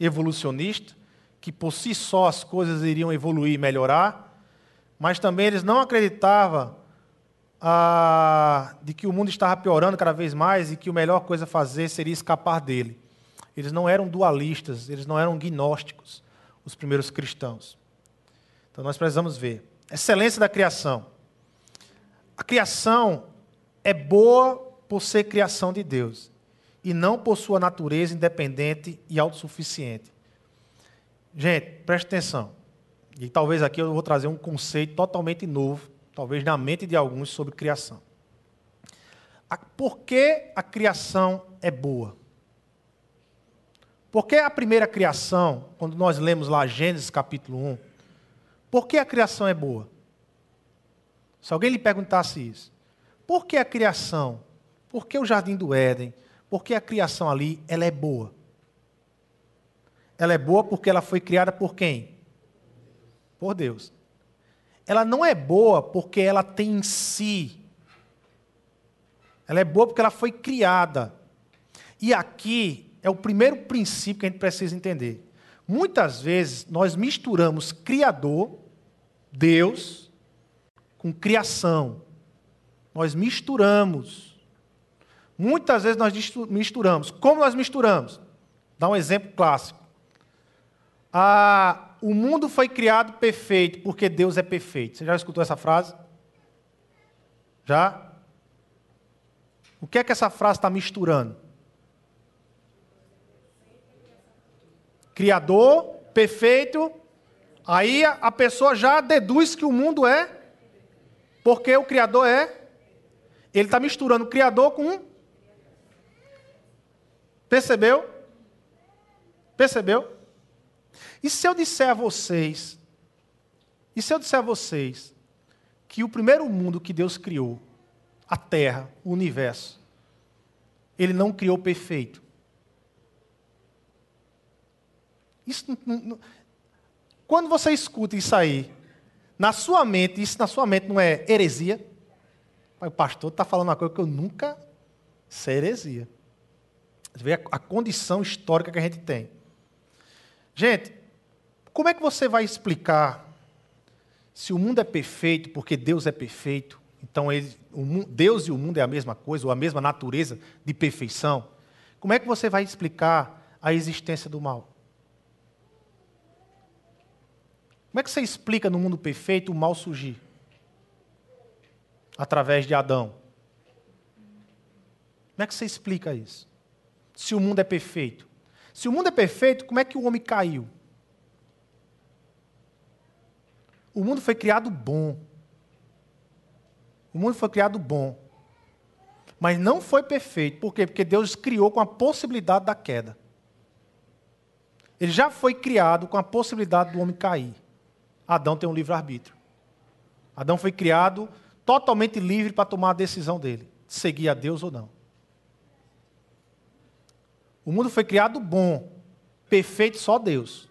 evolucionista, que por si só as coisas iriam evoluir e melhorar, mas também eles não acreditavam ah, de que o mundo estava piorando cada vez mais e que a melhor coisa a fazer seria escapar dele. Eles não eram dualistas, eles não eram gnósticos, os primeiros cristãos. Então nós precisamos ver. Excelência da criação. A criação é boa por ser criação de Deus e não por sua natureza independente e autossuficiente. Gente, preste atenção. E talvez aqui eu vou trazer um conceito totalmente novo, talvez na mente de alguns, sobre criação. Por que a criação é boa? Por que a primeira criação, quando nós lemos lá Gênesis capítulo 1, por que a criação é boa? Se alguém lhe perguntasse isso, por que a criação? Por que o jardim do Éden? Porque a criação ali, ela é boa. Ela é boa porque ela foi criada por quem? Por Deus. Ela não é boa porque ela tem em si. Ela é boa porque ela foi criada. E aqui é o primeiro princípio que a gente precisa entender. Muitas vezes nós misturamos Criador, Deus, com criação. Nós misturamos. Muitas vezes nós misturamos. Como nós misturamos? Dá um exemplo clássico. Ah, o mundo foi criado perfeito porque Deus é perfeito. Você já escutou essa frase? Já? O que é que essa frase está misturando? Criador, perfeito. Aí a pessoa já deduz que o mundo é porque o Criador é. Ele está misturando o Criador com Percebeu? Percebeu? E se eu disser a vocês, e se eu disser a vocês que o primeiro mundo que Deus criou, a Terra, o universo, ele não criou perfeito. Isso, quando você escuta isso aí, na sua mente, isso na sua mente não é heresia? O pastor está falando uma coisa que eu nunca sei heresia. Você vê a condição histórica que a gente tem. Gente, como é que você vai explicar se o mundo é perfeito porque Deus é perfeito? Então ele, Deus e o mundo é a mesma coisa, ou a mesma natureza de perfeição? Como é que você vai explicar a existência do mal? Como é que você explica no mundo perfeito o mal surgir? Através de Adão. Como é que você explica isso? se o mundo é perfeito? Se o mundo é perfeito, como é que o homem caiu? O mundo foi criado bom. O mundo foi criado bom. Mas não foi perfeito. Por quê? Porque Deus criou com a possibilidade da queda. Ele já foi criado com a possibilidade do homem cair. Adão tem um livre-arbítrio. Adão foi criado totalmente livre para tomar a decisão dele, de seguir a Deus ou não. O mundo foi criado bom, perfeito só Deus.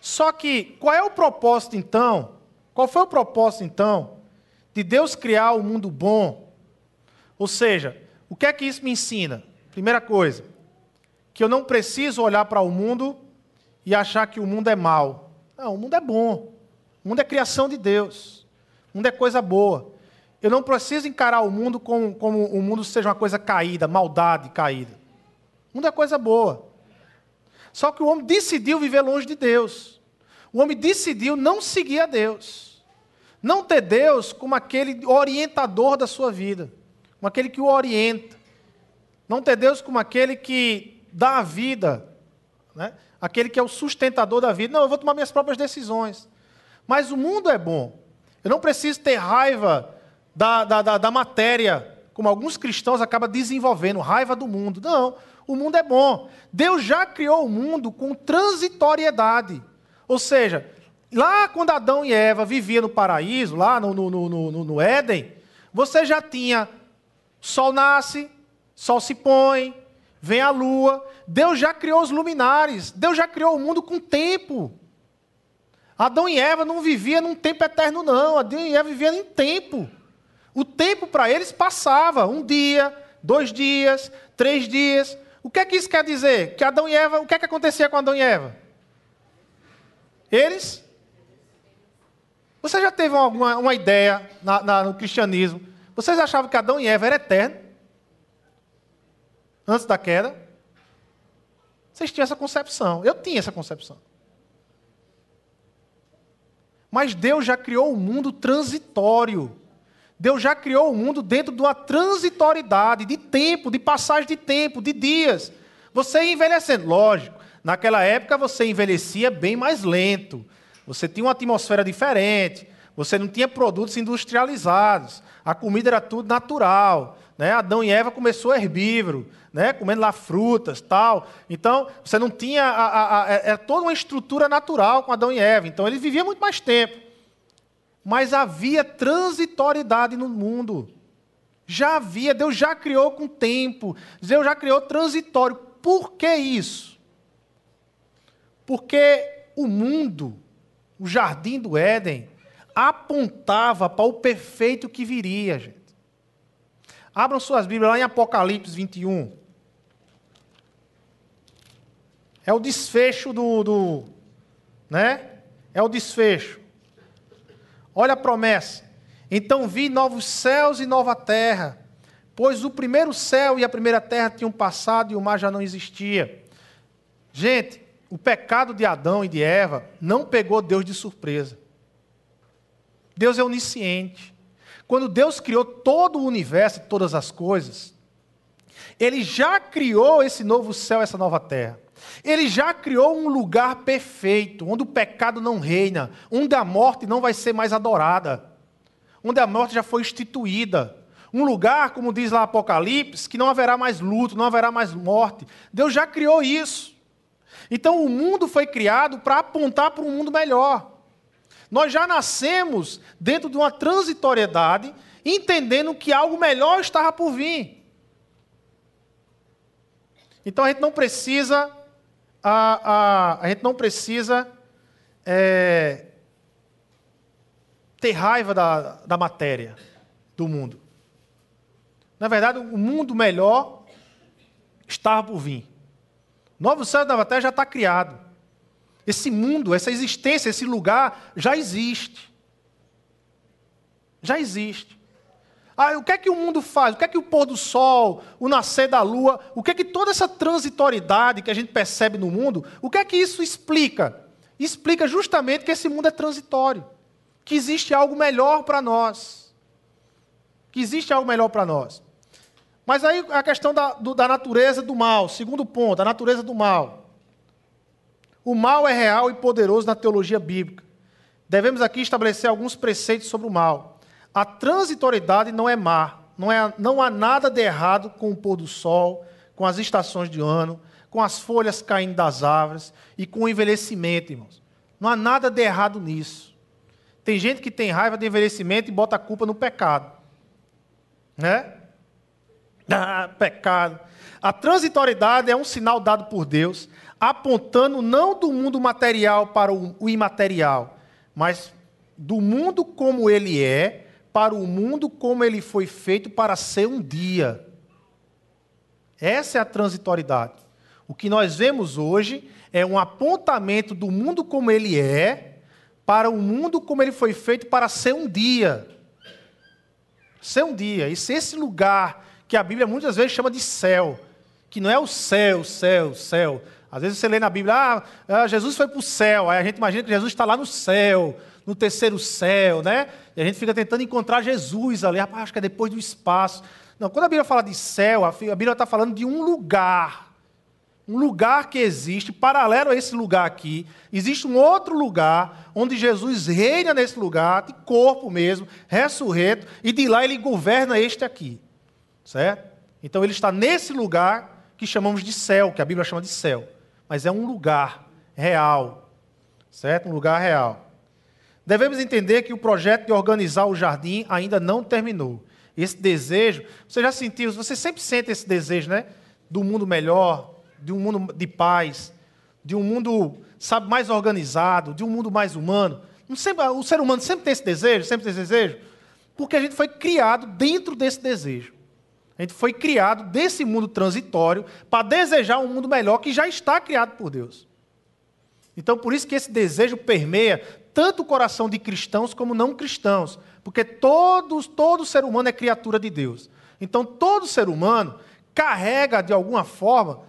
Só que qual é o propósito então? Qual foi o propósito então de Deus criar o um mundo bom? Ou seja, o que é que isso me ensina? Primeira coisa, que eu não preciso olhar para o mundo e achar que o mundo é mal. Não, o mundo é bom. O mundo é criação de Deus. O mundo é coisa boa. Eu não preciso encarar o mundo como, como o mundo seja uma coisa caída, maldade caída mundo é coisa boa. Só que o homem decidiu viver longe de Deus. O homem decidiu não seguir a Deus. Não ter Deus como aquele orientador da sua vida, como aquele que o orienta. Não ter Deus como aquele que dá a vida, né? Aquele que é o sustentador da vida. Não, eu vou tomar minhas próprias decisões. Mas o mundo é bom. Eu não preciso ter raiva da, da, da, da matéria como alguns cristãos acabam desenvolvendo, raiva do mundo. Não, o mundo é bom. Deus já criou o mundo com transitoriedade. Ou seja, lá quando Adão e Eva viviam no paraíso, lá no, no, no, no Éden, você já tinha sol nasce, sol se põe, vem a lua. Deus já criou os luminares. Deus já criou o mundo com tempo. Adão e Eva não viviam num tempo eterno, não. Adão e Eva viviam em tempo. O tempo para eles passava. Um dia, dois dias, três dias. O que é que isso quer dizer? Que Adão e Eva, o que é que acontecia com Adão e Eva? Eles. Você já teve alguma uma ideia na, na, no cristianismo? Vocês achavam que Adão e Eva era eterno? Antes da queda? Vocês tinham essa concepção. Eu tinha essa concepção. Mas Deus já criou um mundo transitório. Deus já criou o mundo dentro de uma transitoriedade, de tempo, de passagem de tempo, de dias. Você ia envelhecendo. Lógico, naquela época você envelhecia bem mais lento. Você tinha uma atmosfera diferente. Você não tinha produtos industrializados. A comida era tudo natural. Né? Adão e Eva começou herbívoro, né? comendo lá frutas tal. Então, você não tinha. A, a, a, era toda uma estrutura natural com Adão e Eva. Então, ele vivia muito mais tempo. Mas havia transitoriedade no mundo. Já havia, Deus já criou com tempo. Deus já criou transitório. Por que isso? Porque o mundo, o jardim do Éden, apontava para o perfeito que viria, gente. Abram suas Bíblias lá em Apocalipse 21. É o desfecho do, do né? É o desfecho. Olha a promessa. Então vi novos céus e nova terra, pois o primeiro céu e a primeira terra tinham passado e o mar já não existia. Gente, o pecado de Adão e de Eva não pegou Deus de surpresa. Deus é onisciente. Quando Deus criou todo o universo e todas as coisas, Ele já criou esse novo céu, essa nova terra. Ele já criou um lugar perfeito, onde o pecado não reina, onde a morte não vai ser mais adorada, onde a morte já foi instituída. Um lugar, como diz lá Apocalipse, que não haverá mais luto, não haverá mais morte. Deus já criou isso. Então o mundo foi criado para apontar para um mundo melhor. Nós já nascemos dentro de uma transitoriedade, entendendo que algo melhor estava por vir. Então a gente não precisa, a, a, a gente não precisa é, ter raiva da, da matéria, do mundo. Na verdade, o mundo melhor estava por vir. Novo céu nova terra já está criado. Esse mundo, essa existência, esse lugar já existe. Já existe. Ah, o que é que o mundo faz? O que é que o pôr do sol, o nascer da lua, o que é que toda essa transitoriedade que a gente percebe no mundo, o que é que isso explica? Explica justamente que esse mundo é transitório, que existe algo melhor para nós. Que existe algo melhor para nós. Mas aí a questão da, do, da natureza do mal, segundo ponto, a natureza do mal. O mal é real e poderoso na teologia bíblica. Devemos aqui estabelecer alguns preceitos sobre o mal. A transitoriedade não é má. Não, é, não há nada de errado com o pôr do sol, com as estações de ano, com as folhas caindo das árvores e com o envelhecimento, irmãos. Não há nada de errado nisso. Tem gente que tem raiva de envelhecimento e bota a culpa no pecado. Né? Ah, pecado. A transitoriedade é um sinal dado por Deus apontando não do mundo material para o imaterial, mas do mundo como ele é para o mundo como ele foi feito para ser um dia. Essa é a transitoriedade. O que nós vemos hoje é um apontamento do mundo como ele é para o mundo como ele foi feito para ser um dia. Ser um dia. E se esse lugar que a Bíblia muitas vezes chama de céu, que não é o céu, céu, céu, às vezes você lê na Bíblia, ah, ah Jesus foi para o céu, aí a gente imagina que Jesus está lá no céu, no terceiro céu, né? E a gente fica tentando encontrar Jesus ali, ah, acho que é depois do espaço. Não, quando a Bíblia fala de céu, a Bíblia está falando de um lugar. Um lugar que existe, paralelo a esse lugar aqui, existe um outro lugar onde Jesus reina nesse lugar, de corpo mesmo, ressurreto, e de lá ele governa este aqui. certo? Então ele está nesse lugar que chamamos de céu, que a Bíblia chama de céu, mas é um lugar real, certo? Um lugar real. Devemos entender que o projeto de organizar o jardim ainda não terminou. Esse desejo, você já sentiu, você sempre sente esse desejo, né? Do mundo melhor, de um mundo de paz, de um mundo, sabe, mais organizado, de um mundo mais humano. Sempre, o ser humano sempre tem esse desejo, sempre tem esse desejo, porque a gente foi criado dentro desse desejo. A gente foi criado desse mundo transitório para desejar um mundo melhor que já está criado por Deus. Então, por isso que esse desejo permeia tanto o coração de cristãos como não cristãos, porque todos, todo ser humano é criatura de Deus. Então, todo ser humano carrega, de alguma forma,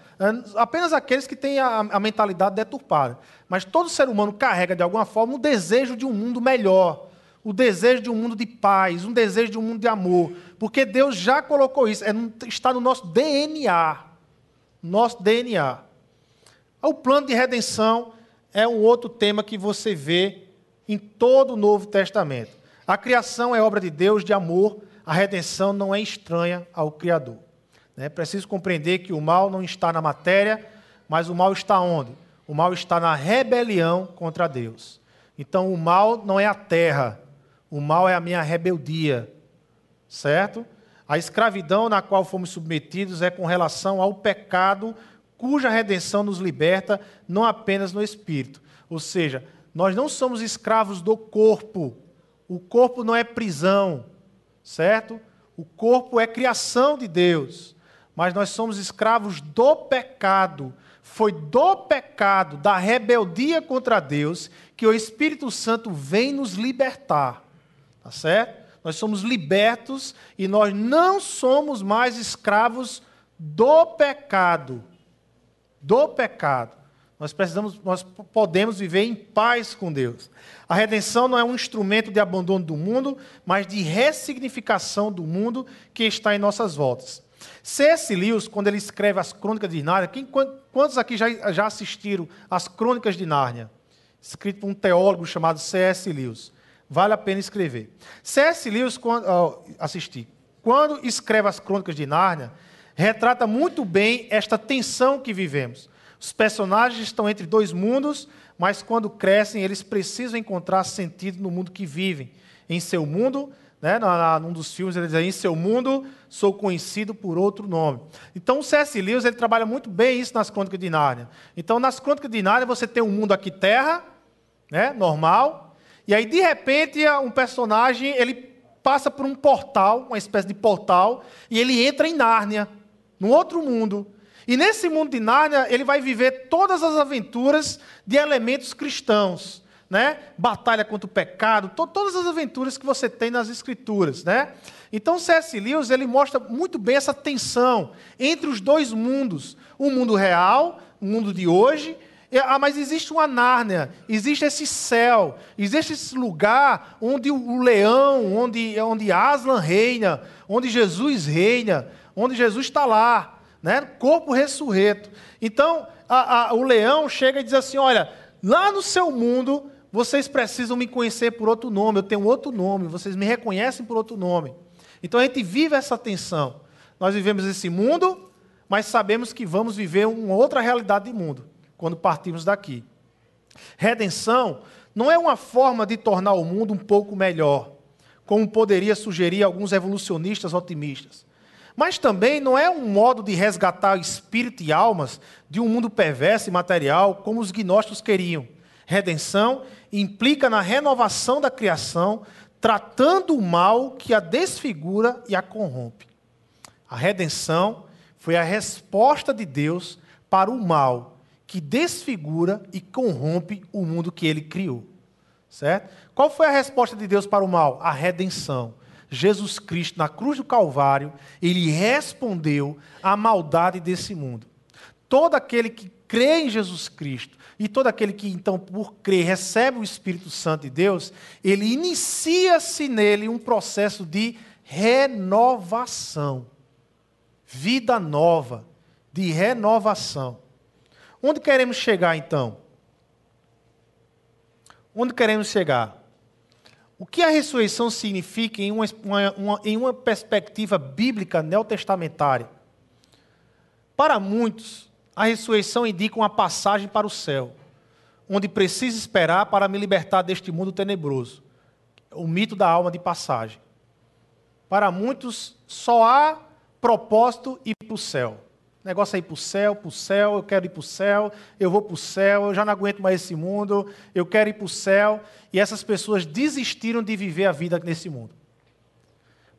apenas aqueles que têm a, a mentalidade deturpada, mas todo ser humano carrega, de alguma forma, o desejo de um mundo melhor, o desejo de um mundo de paz, um desejo de um mundo de amor, porque Deus já colocou isso, é, está no nosso DNA. Nosso DNA. O plano de redenção é um outro tema que você vê em todo o Novo Testamento. A criação é obra de Deus de amor, a redenção não é estranha ao Criador. É preciso compreender que o mal não está na matéria, mas o mal está onde? O mal está na rebelião contra Deus. Então o mal não é a terra, o mal é a minha rebeldia, certo? A escravidão na qual fomos submetidos é com relação ao pecado, cuja redenção nos liberta, não apenas no espírito. Ou seja, nós não somos escravos do corpo. O corpo não é prisão, certo? O corpo é criação de Deus. Mas nós somos escravos do pecado. Foi do pecado, da rebeldia contra Deus, que o Espírito Santo vem nos libertar. Tá certo? Nós somos libertos e nós não somos mais escravos do pecado. Do pecado. Nós precisamos, nós podemos viver em paz com Deus. A redenção não é um instrumento de abandono do mundo, mas de ressignificação do mundo que está em nossas voltas. C.S. Lewis, quando ele escreve as Crônicas de Nárnia, quem, quantos aqui já, já assistiram às Crônicas de Nárnia? Escrito por um teólogo chamado C.S. Lewis. Vale a pena escrever. C.S. Lewis, quando, oh, assistir, quando escreve as Crônicas de Nárnia, retrata muito bem esta tensão que vivemos. Os personagens estão entre dois mundos, mas quando crescem, eles precisam encontrar sentido no mundo que vivem. Em seu mundo, né, num dos filmes, ele diz em seu mundo sou conhecido por outro nome. Então, o C.S. Lewis ele trabalha muito bem isso nas Crônicas de Nárnia. Então, nas Crônicas de Nárnia, você tem um mundo aqui terra, né, normal, e aí, de repente, um personagem ele passa por um portal, uma espécie de portal, e ele entra em Nárnia, num outro mundo. E nesse mundo de Nárnia, ele vai viver todas as aventuras de elementos cristãos. Né? Batalha contra o pecado, to todas as aventuras que você tem nas escrituras, né? Então C.S. Lewis ele mostra muito bem essa tensão entre os dois mundos, o mundo real, o mundo de hoje, ah, mas existe uma Nárnia, existe esse céu, existe esse lugar onde o leão, onde onde Aslan reina, onde Jesus reina, onde Jesus está lá, né? corpo ressurreto. Então, a, a, o leão chega e diz assim: Olha, lá no seu mundo, vocês precisam me conhecer por outro nome, eu tenho outro nome, vocês me reconhecem por outro nome. Então a gente vive essa tensão. Nós vivemos esse mundo, mas sabemos que vamos viver uma outra realidade de mundo quando partirmos daqui. Redenção não é uma forma de tornar o mundo um pouco melhor, como poderia sugerir alguns evolucionistas otimistas. Mas também não é um modo de resgatar espírito e almas de um mundo perverso e material, como os gnósticos queriam. Redenção implica na renovação da criação, tratando o mal que a desfigura e a corrompe. A redenção foi a resposta de Deus para o mal que desfigura e corrompe o mundo que ele criou. Certo? Qual foi a resposta de Deus para o mal? A redenção. Jesus Cristo, na cruz do Calvário, ele respondeu à maldade desse mundo. Todo aquele que crê em Jesus Cristo e todo aquele que, então, por crer, recebe o Espírito Santo de Deus, ele inicia-se nele um processo de renovação. Vida nova, de renovação. Onde queremos chegar, então? Onde queremos chegar? O que a ressurreição significa em uma, uma, em uma perspectiva bíblica neotestamentária? Para muitos, a ressurreição indica uma passagem para o céu, onde preciso esperar para me libertar deste mundo tenebroso. O mito da alma de passagem. Para muitos, só há propósito ir para o céu. Negócio é ir para o céu, para o céu, eu quero ir para o céu, eu vou para o céu, eu já não aguento mais esse mundo, eu quero ir para o céu. E essas pessoas desistiram de viver a vida nesse mundo.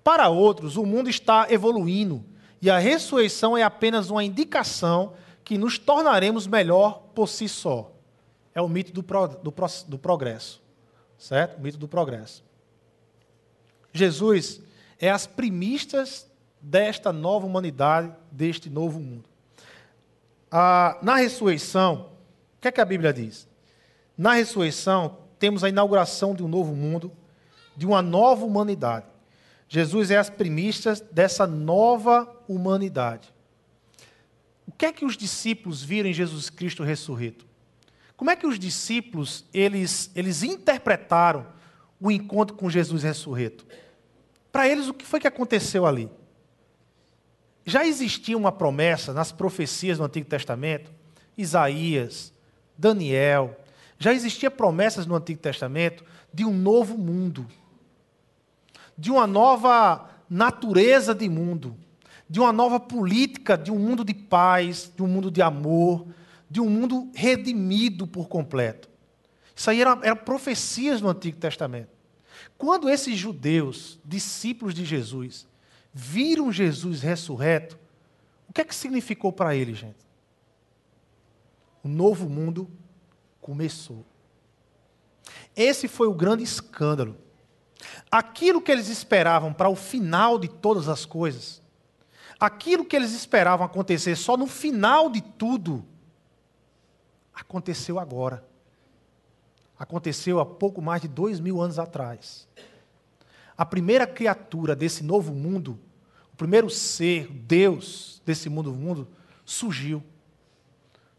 Para outros, o mundo está evoluindo e a ressurreição é apenas uma indicação que nos tornaremos melhor por si só. É o mito do, pro, do, do progresso. Certo? O mito do progresso. Jesus é as primícias desta nova humanidade, deste novo mundo. Ah, na ressurreição, o que é que a Bíblia diz? Na ressurreição, temos a inauguração de um novo mundo, de uma nova humanidade. Jesus é as primícias dessa nova humanidade. O que é que os discípulos viram em Jesus Cristo ressurreto? Como é que os discípulos eles, eles interpretaram o encontro com Jesus ressurreto? Para eles, o que foi que aconteceu ali? Já existia uma promessa nas profecias do Antigo Testamento, Isaías, Daniel, já existia promessas no Antigo Testamento de um novo mundo, de uma nova natureza de mundo, de uma nova política, de um mundo de paz, de um mundo de amor, de um mundo redimido por completo. Isso aí eram, eram profecias no Antigo Testamento. Quando esses judeus, discípulos de Jesus, viram Jesus ressurreto, o que é que significou para eles, gente? O novo mundo começou. Esse foi o grande escândalo. Aquilo que eles esperavam para o final de todas as coisas, aquilo que eles esperavam acontecer só no final de tudo, aconteceu agora aconteceu há pouco mais de dois mil anos atrás. A primeira criatura desse novo mundo, primeiro ser, Deus desse mundo, mundo surgiu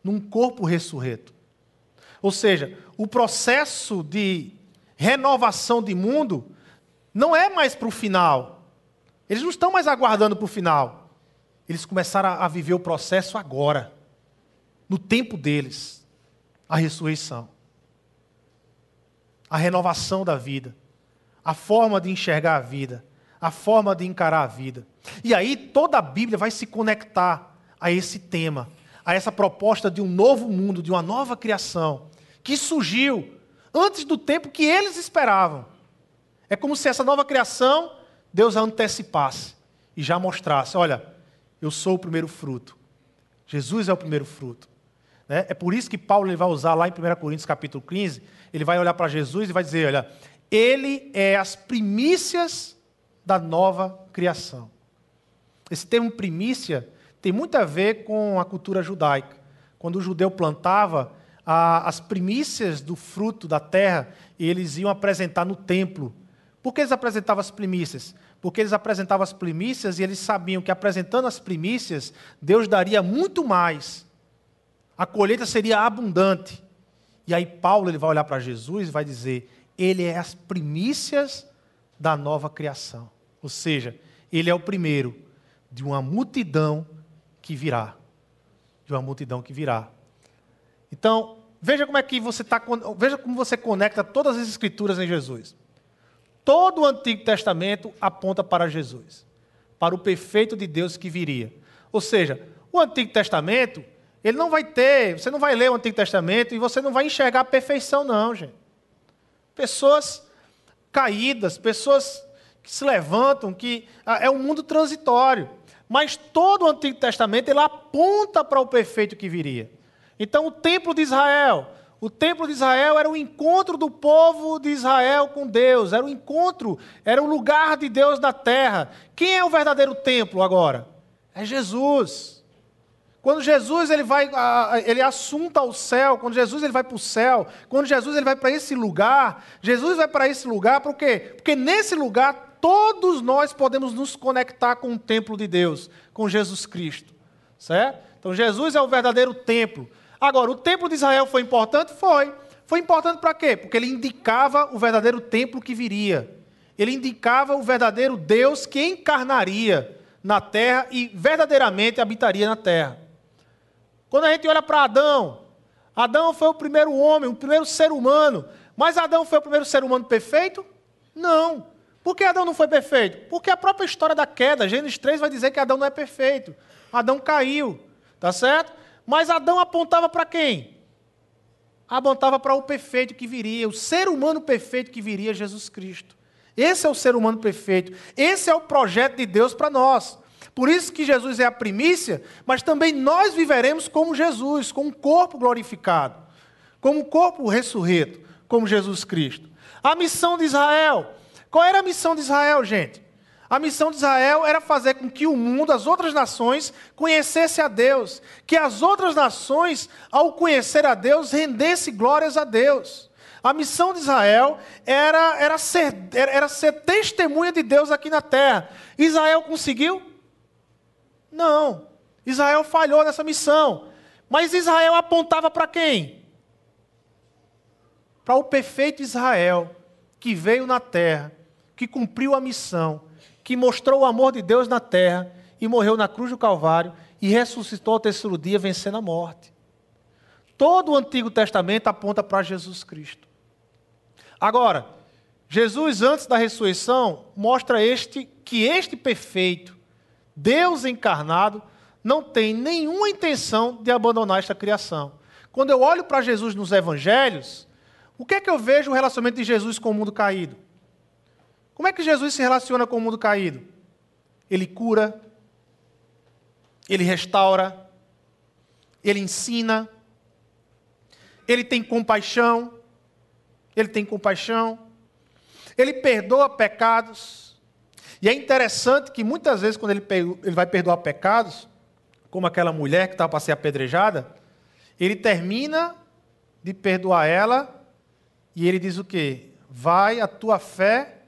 num corpo ressurreto. Ou seja, o processo de renovação de mundo não é mais para o final. Eles não estão mais aguardando para o final. Eles começaram a viver o processo agora, no tempo deles, a ressurreição a renovação da vida, a forma de enxergar a vida, a forma de encarar a vida. E aí toda a Bíblia vai se conectar a esse tema, a essa proposta de um novo mundo, de uma nova criação, que surgiu antes do tempo que eles esperavam. É como se essa nova criação Deus a antecipasse e já mostrasse: olha, eu sou o primeiro fruto. Jesus é o primeiro fruto. Né? É por isso que Paulo ele vai usar lá em 1 Coríntios capítulo 15 ele vai olhar para Jesus e vai dizer: olha, ele é as primícias da nova criação. Esse termo primícia tem muito a ver com a cultura judaica. Quando o judeu plantava, as primícias do fruto da terra, eles iam apresentar no templo. Por que eles apresentavam as primícias? Porque eles apresentavam as primícias e eles sabiam que apresentando as primícias, Deus daria muito mais. A colheita seria abundante. E aí Paulo ele vai olhar para Jesus e vai dizer: ele é as primícias da nova criação. Ou seja, ele é o primeiro de uma multidão que virá. De uma multidão que virá. Então, veja como é que você está. Veja como você conecta todas as escrituras em Jesus. Todo o Antigo Testamento aponta para Jesus, para o perfeito de Deus que viria. Ou seja, o Antigo Testamento ele não vai ter, você não vai ler o Antigo Testamento e você não vai enxergar a perfeição, não, gente. Pessoas caídas, pessoas que se levantam, que ah, é um mundo transitório. Mas todo o Antigo Testamento ele aponta para o perfeito que viria. Então, o templo de Israel, o templo de Israel era o encontro do povo de Israel com Deus, era o encontro, era o lugar de Deus na terra. Quem é o verdadeiro templo agora? É Jesus. Quando Jesus ele vai, ele assunta ao céu, quando Jesus ele vai para o céu, quando Jesus ele vai para esse lugar, Jesus vai para esse lugar por quê? Porque nesse lugar todos nós podemos nos conectar com o templo de Deus, com Jesus Cristo, certo? Então Jesus é o verdadeiro templo. Agora, o templo de Israel foi importante? Foi. Foi importante para quê? Porque ele indicava o verdadeiro templo que viria. Ele indicava o verdadeiro Deus que encarnaria na terra e verdadeiramente habitaria na terra. Quando a gente olha para Adão, Adão foi o primeiro homem, o primeiro ser humano. Mas Adão foi o primeiro ser humano perfeito? Não. Por que Adão não foi perfeito? Porque a própria história da queda, Gênesis 3 vai dizer que Adão não é perfeito. Adão caiu, tá certo? Mas Adão apontava para quem? Apontava para o perfeito que viria, o ser humano perfeito que viria, Jesus Cristo. Esse é o ser humano perfeito. Esse é o projeto de Deus para nós. Por isso que Jesus é a primícia, mas também nós viveremos como Jesus, com um corpo glorificado, como um corpo ressurreto, como Jesus Cristo. A missão de Israel. Qual era a missão de Israel, gente? A missão de Israel era fazer com que o mundo, as outras nações, conhecesse a Deus. Que as outras nações, ao conhecer a Deus, rendessem glórias a Deus. A missão de Israel era, era, ser, era, era ser testemunha de Deus aqui na terra. Israel conseguiu? Não. Israel falhou nessa missão. Mas Israel apontava para quem? Para o perfeito Israel, que veio na terra, que cumpriu a missão, que mostrou o amor de Deus na terra e morreu na cruz do Calvário e ressuscitou ao terceiro dia, vencendo a morte. Todo o Antigo Testamento aponta para Jesus Cristo. Agora, Jesus, antes da ressurreição, mostra este que este perfeito, Deus encarnado não tem nenhuma intenção de abandonar esta criação. Quando eu olho para Jesus nos evangelhos, o que é que eu vejo o relacionamento de Jesus com o mundo caído? Como é que Jesus se relaciona com o mundo caído? Ele cura, ele restaura, ele ensina, ele tem compaixão, ele tem compaixão, ele perdoa pecados, e é interessante que muitas vezes, quando ele, vai perdoar pecados, como aquela mulher que estava para ser apedrejada, ele termina de perdoar ela e ele diz o quê? Vai a tua fé.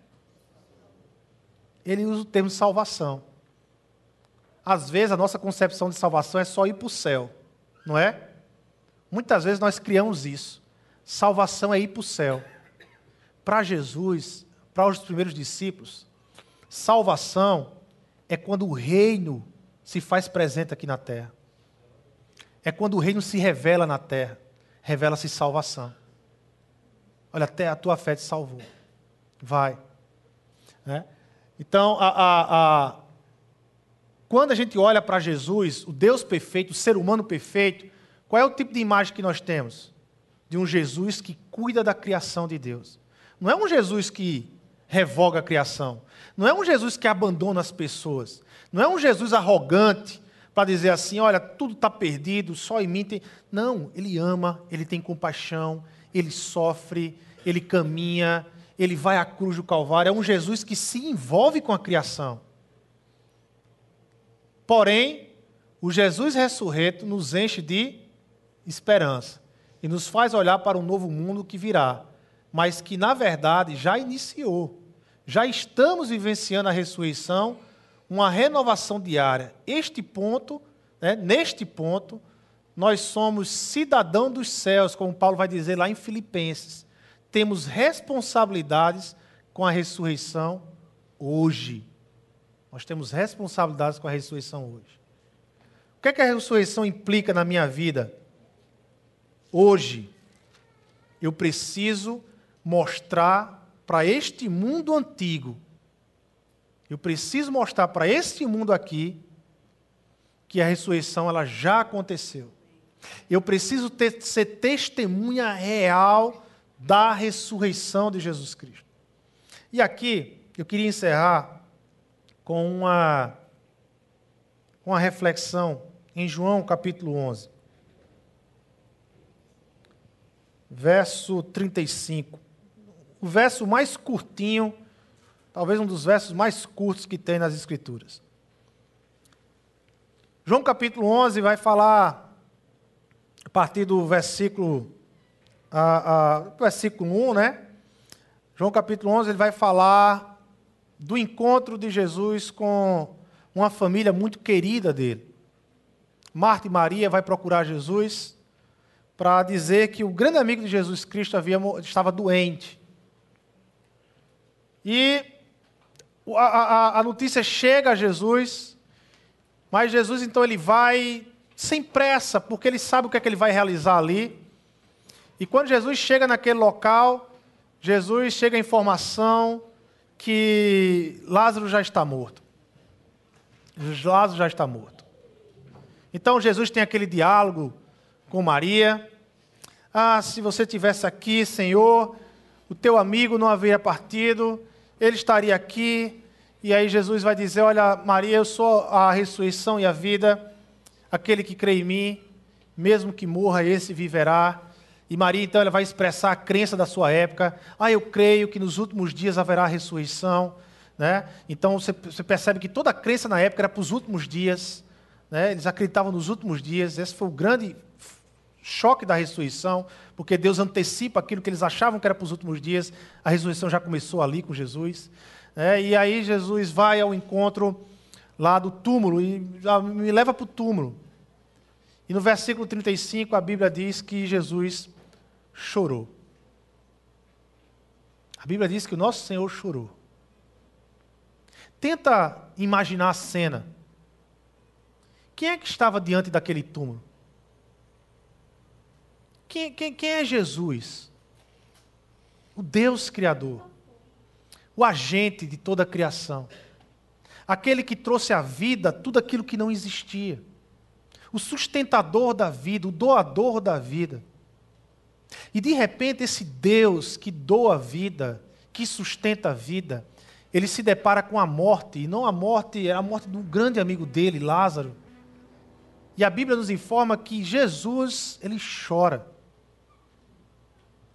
Ele usa o termo salvação. Às vezes a nossa concepção de salvação é só ir para o céu, não é? Muitas vezes nós criamos isso. Salvação é ir para o céu. Para Jesus, para os primeiros discípulos, Salvação é quando o reino se faz presente aqui na terra. É quando o reino se revela na terra. Revela-se salvação. Olha, até a tua fé te salvou. Vai. Né? Então, a, a, a... quando a gente olha para Jesus, o Deus perfeito, o ser humano perfeito, qual é o tipo de imagem que nós temos? De um Jesus que cuida da criação de Deus. Não é um Jesus que revoga a criação. Não é um Jesus que abandona as pessoas. Não é um Jesus arrogante para dizer assim: olha, tudo está perdido, só em mim tem. Não, ele ama, ele tem compaixão, ele sofre, ele caminha, ele vai à cruz do Calvário. É um Jesus que se envolve com a criação. Porém, o Jesus ressurreto nos enche de esperança e nos faz olhar para um novo mundo que virá, mas que na verdade já iniciou já estamos vivenciando a ressurreição, uma renovação diária. Este ponto, né, neste ponto, nós somos cidadão dos céus, como Paulo vai dizer lá em Filipenses. Temos responsabilidades com a ressurreição hoje. Nós temos responsabilidades com a ressurreição hoje. O que, é que a ressurreição implica na minha vida? Hoje, eu preciso mostrar para este mundo antigo, eu preciso mostrar para este mundo aqui que a ressurreição ela já aconteceu. Eu preciso ter, ser testemunha real da ressurreição de Jesus Cristo. E aqui eu queria encerrar com uma, uma reflexão em João capítulo 11, verso 35 o verso mais curtinho, talvez um dos versos mais curtos que tem nas Escrituras. João capítulo 11 vai falar, a partir do versículo, a, versículo 1, né? João capítulo 11 ele vai falar do encontro de Jesus com uma família muito querida dele. Marta e Maria vai procurar Jesus para dizer que o grande amigo de Jesus Cristo havia, estava doente. E a, a, a notícia chega a Jesus, mas Jesus então ele vai sem pressa, porque ele sabe o que é que ele vai realizar ali. E quando Jesus chega naquele local, Jesus chega a informação que Lázaro já está morto. Lázaro já está morto. Então Jesus tem aquele diálogo com Maria. Ah, se você tivesse aqui, Senhor, o teu amigo não haveria partido, ele estaria aqui. E aí Jesus vai dizer: Olha, Maria, eu sou a ressurreição e a vida. Aquele que crê em mim, mesmo que morra, esse viverá. E Maria, então, ela vai expressar a crença da sua época. Ah, eu creio que nos últimos dias haverá ressurreição. Né? Então, você, você percebe que toda a crença na época era para os últimos dias. Né? Eles acreditavam nos últimos dias. Esse foi o grande choque da ressurreição, porque Deus antecipa aquilo que eles achavam que era para os últimos dias. A ressurreição já começou ali com Jesus. Né? E aí Jesus vai ao encontro lá do túmulo e me leva para o túmulo. E no versículo 35 a Bíblia diz que Jesus chorou. A Bíblia diz que o nosso Senhor chorou. Tenta imaginar a cena. Quem é que estava diante daquele túmulo? Quem, quem, quem é Jesus? O Deus Criador, o agente de toda a criação aquele que trouxe à vida tudo aquilo que não existia, o sustentador da vida, o doador da vida. E de repente, esse Deus que doa a vida, que sustenta a vida, ele se depara com a morte, e não a morte, é a morte um grande amigo dele, Lázaro. E a Bíblia nos informa que Jesus, ele chora.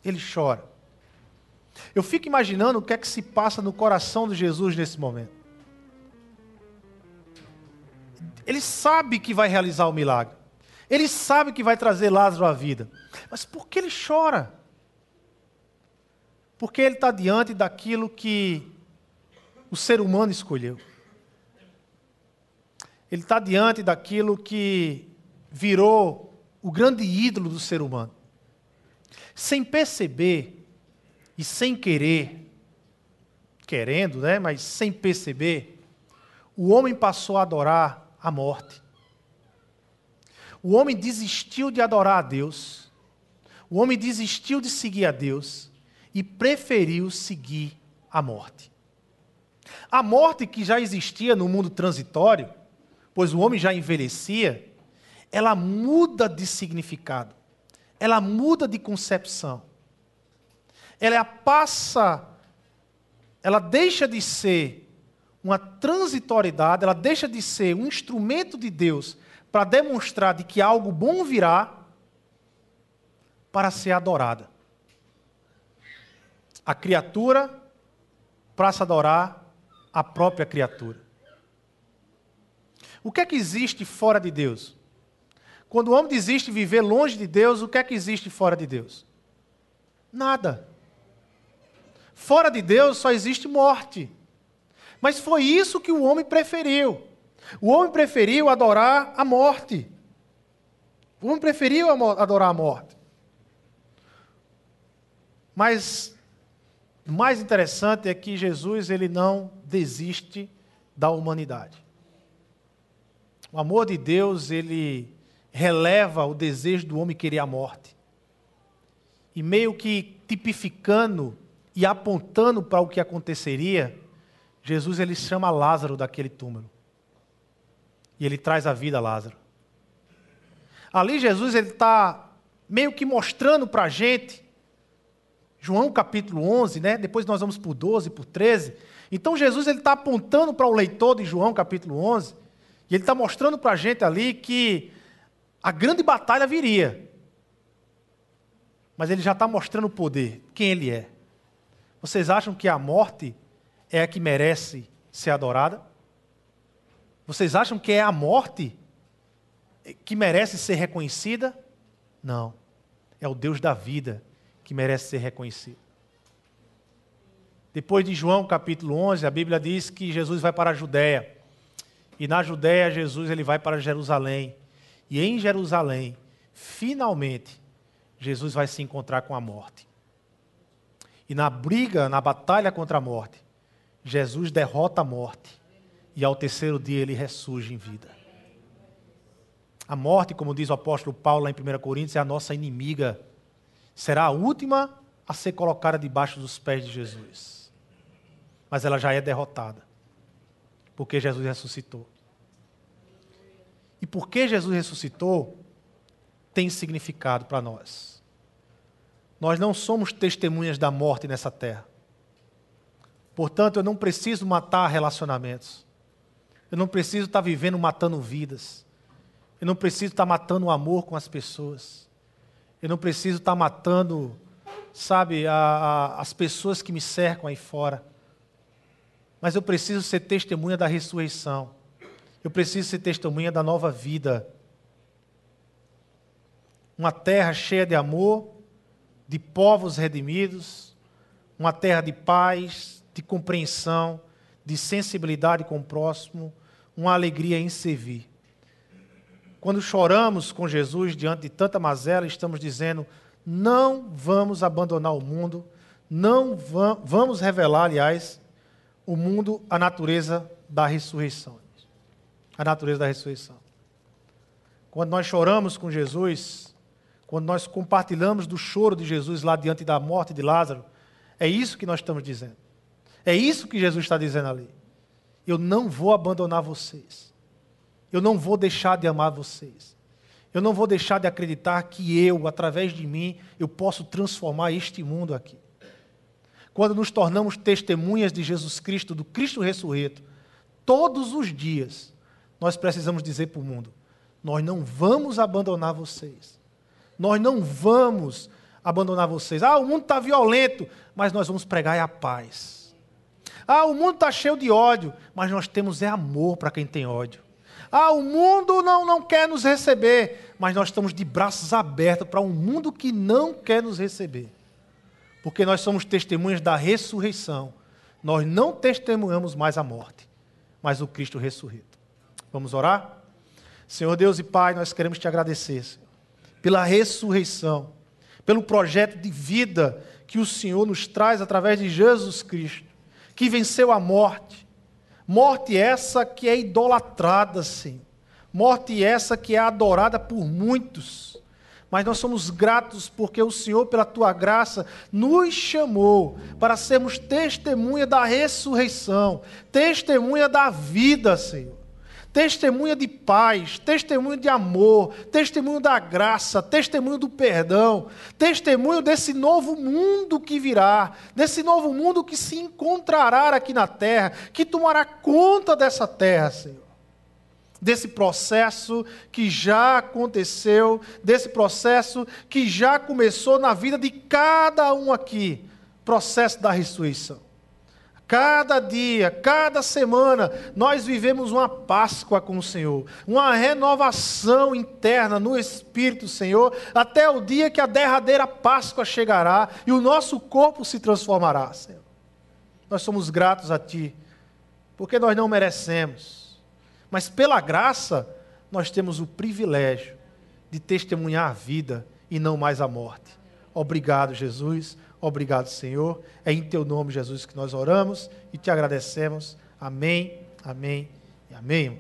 Ele chora. Eu fico imaginando o que é que se passa no coração de Jesus nesse momento. Ele sabe que vai realizar o milagre. Ele sabe que vai trazer Lázaro à vida. Mas por que ele chora? Porque ele está diante daquilo que o ser humano escolheu. Ele está diante daquilo que virou o grande ídolo do ser humano. Sem perceber e sem querer, querendo, né, mas sem perceber, o homem passou a adorar a morte. O homem desistiu de adorar a Deus, o homem desistiu de seguir a Deus e preferiu seguir a morte. A morte que já existia no mundo transitório, pois o homem já envelhecia, ela muda de significado, ela muda de concepção. Ela passa, ela deixa de ser uma transitoriedade, ela deixa de ser um instrumento de Deus para demonstrar de que algo bom virá para ser adorada. A criatura para se adorar a própria criatura. O que é que existe fora de Deus? Quando o homem desiste de viver longe de Deus, o que é que existe fora de Deus? Nada. Fora de Deus só existe morte. Mas foi isso que o homem preferiu. O homem preferiu adorar a morte. O homem preferiu adorar a morte. Mas o mais interessante é que Jesus ele não desiste da humanidade. O amor de Deus, ele releva o desejo do homem querer a morte. E meio que tipificando e apontando para o que aconteceria, Jesus ele chama Lázaro daquele túmulo. E ele traz a vida a Lázaro. Ali Jesus ele está meio que mostrando para a gente, João capítulo 11, né? depois nós vamos por 12, por 13. Então Jesus ele está apontando para o leitor de João capítulo 11, e ele está mostrando para a gente ali que a grande batalha viria. Mas ele já está mostrando o poder, quem ele é. Vocês acham que a morte é a que merece ser adorada? Vocês acham que é a morte que merece ser reconhecida? Não. É o Deus da vida que merece ser reconhecido. Depois de João capítulo 11, a Bíblia diz que Jesus vai para a Judéia. E na Judéia, Jesus ele vai para Jerusalém. E em Jerusalém, finalmente, Jesus vai se encontrar com a morte. E na briga, na batalha contra a morte, Jesus derrota a morte. E ao terceiro dia ele ressurge em vida. A morte, como diz o apóstolo Paulo lá em 1 Coríntios, é a nossa inimiga. Será a última a ser colocada debaixo dos pés de Jesus. Mas ela já é derrotada. Porque Jesus ressuscitou. E porque Jesus ressuscitou, tem significado para nós. Nós não somos testemunhas da morte nessa terra. Portanto, eu não preciso matar relacionamentos. Eu não preciso estar vivendo matando vidas. Eu não preciso estar matando o amor com as pessoas. Eu não preciso estar matando, sabe, a, a, as pessoas que me cercam aí fora. Mas eu preciso ser testemunha da ressurreição. Eu preciso ser testemunha da nova vida uma terra cheia de amor, de povos redimidos, uma terra de paz, de compreensão, de sensibilidade com o próximo, uma alegria em servir. Quando choramos com Jesus diante de tanta mazela, estamos dizendo: não vamos abandonar o mundo, não vamos revelar, aliás, o mundo, a natureza da ressurreição. A natureza da ressurreição. Quando nós choramos com Jesus, quando nós compartilhamos do choro de Jesus lá diante da morte de Lázaro, é isso que nós estamos dizendo. É isso que Jesus está dizendo ali. Eu não vou abandonar vocês. Eu não vou deixar de amar vocês. Eu não vou deixar de acreditar que eu, através de mim, eu posso transformar este mundo aqui. Quando nos tornamos testemunhas de Jesus Cristo, do Cristo ressurreto, todos os dias, nós precisamos dizer para o mundo: nós não vamos abandonar vocês. Nós não vamos abandonar vocês. Ah, o mundo está violento, mas nós vamos pregar a paz. Ah, o mundo está cheio de ódio, mas nós temos é amor para quem tem ódio. Ah, o mundo não, não quer nos receber, mas nós estamos de braços abertos para um mundo que não quer nos receber. Porque nós somos testemunhas da ressurreição. Nós não testemunhamos mais a morte, mas o Cristo ressurreto. Vamos orar? Senhor Deus e Pai, nós queremos te agradecer, Senhor pela ressurreição, pelo projeto de vida que o Senhor nos traz através de Jesus Cristo, que venceu a morte. Morte essa que é idolatrada, sim. Morte essa que é adorada por muitos. Mas nós somos gratos porque o Senhor, pela tua graça, nos chamou para sermos testemunha da ressurreição, testemunha da vida, Senhor testemunha de paz, testemunho de amor, testemunho da graça, testemunho do perdão, testemunho desse novo mundo que virá, desse novo mundo que se encontrará aqui na terra, que tomará conta dessa terra, Senhor. Desse processo que já aconteceu, desse processo que já começou na vida de cada um aqui processo da ressurreição. Cada dia, cada semana, nós vivemos uma Páscoa com o Senhor, uma renovação interna no Espírito, Senhor, até o dia que a derradeira Páscoa chegará e o nosso corpo se transformará, Senhor. Nós somos gratos a Ti, porque nós não merecemos, mas pela graça, nós temos o privilégio de testemunhar a vida e não mais a morte. Obrigado, Jesus. Obrigado, Senhor. É em teu nome, Jesus, que nós oramos e te agradecemos. Amém, amém e amém.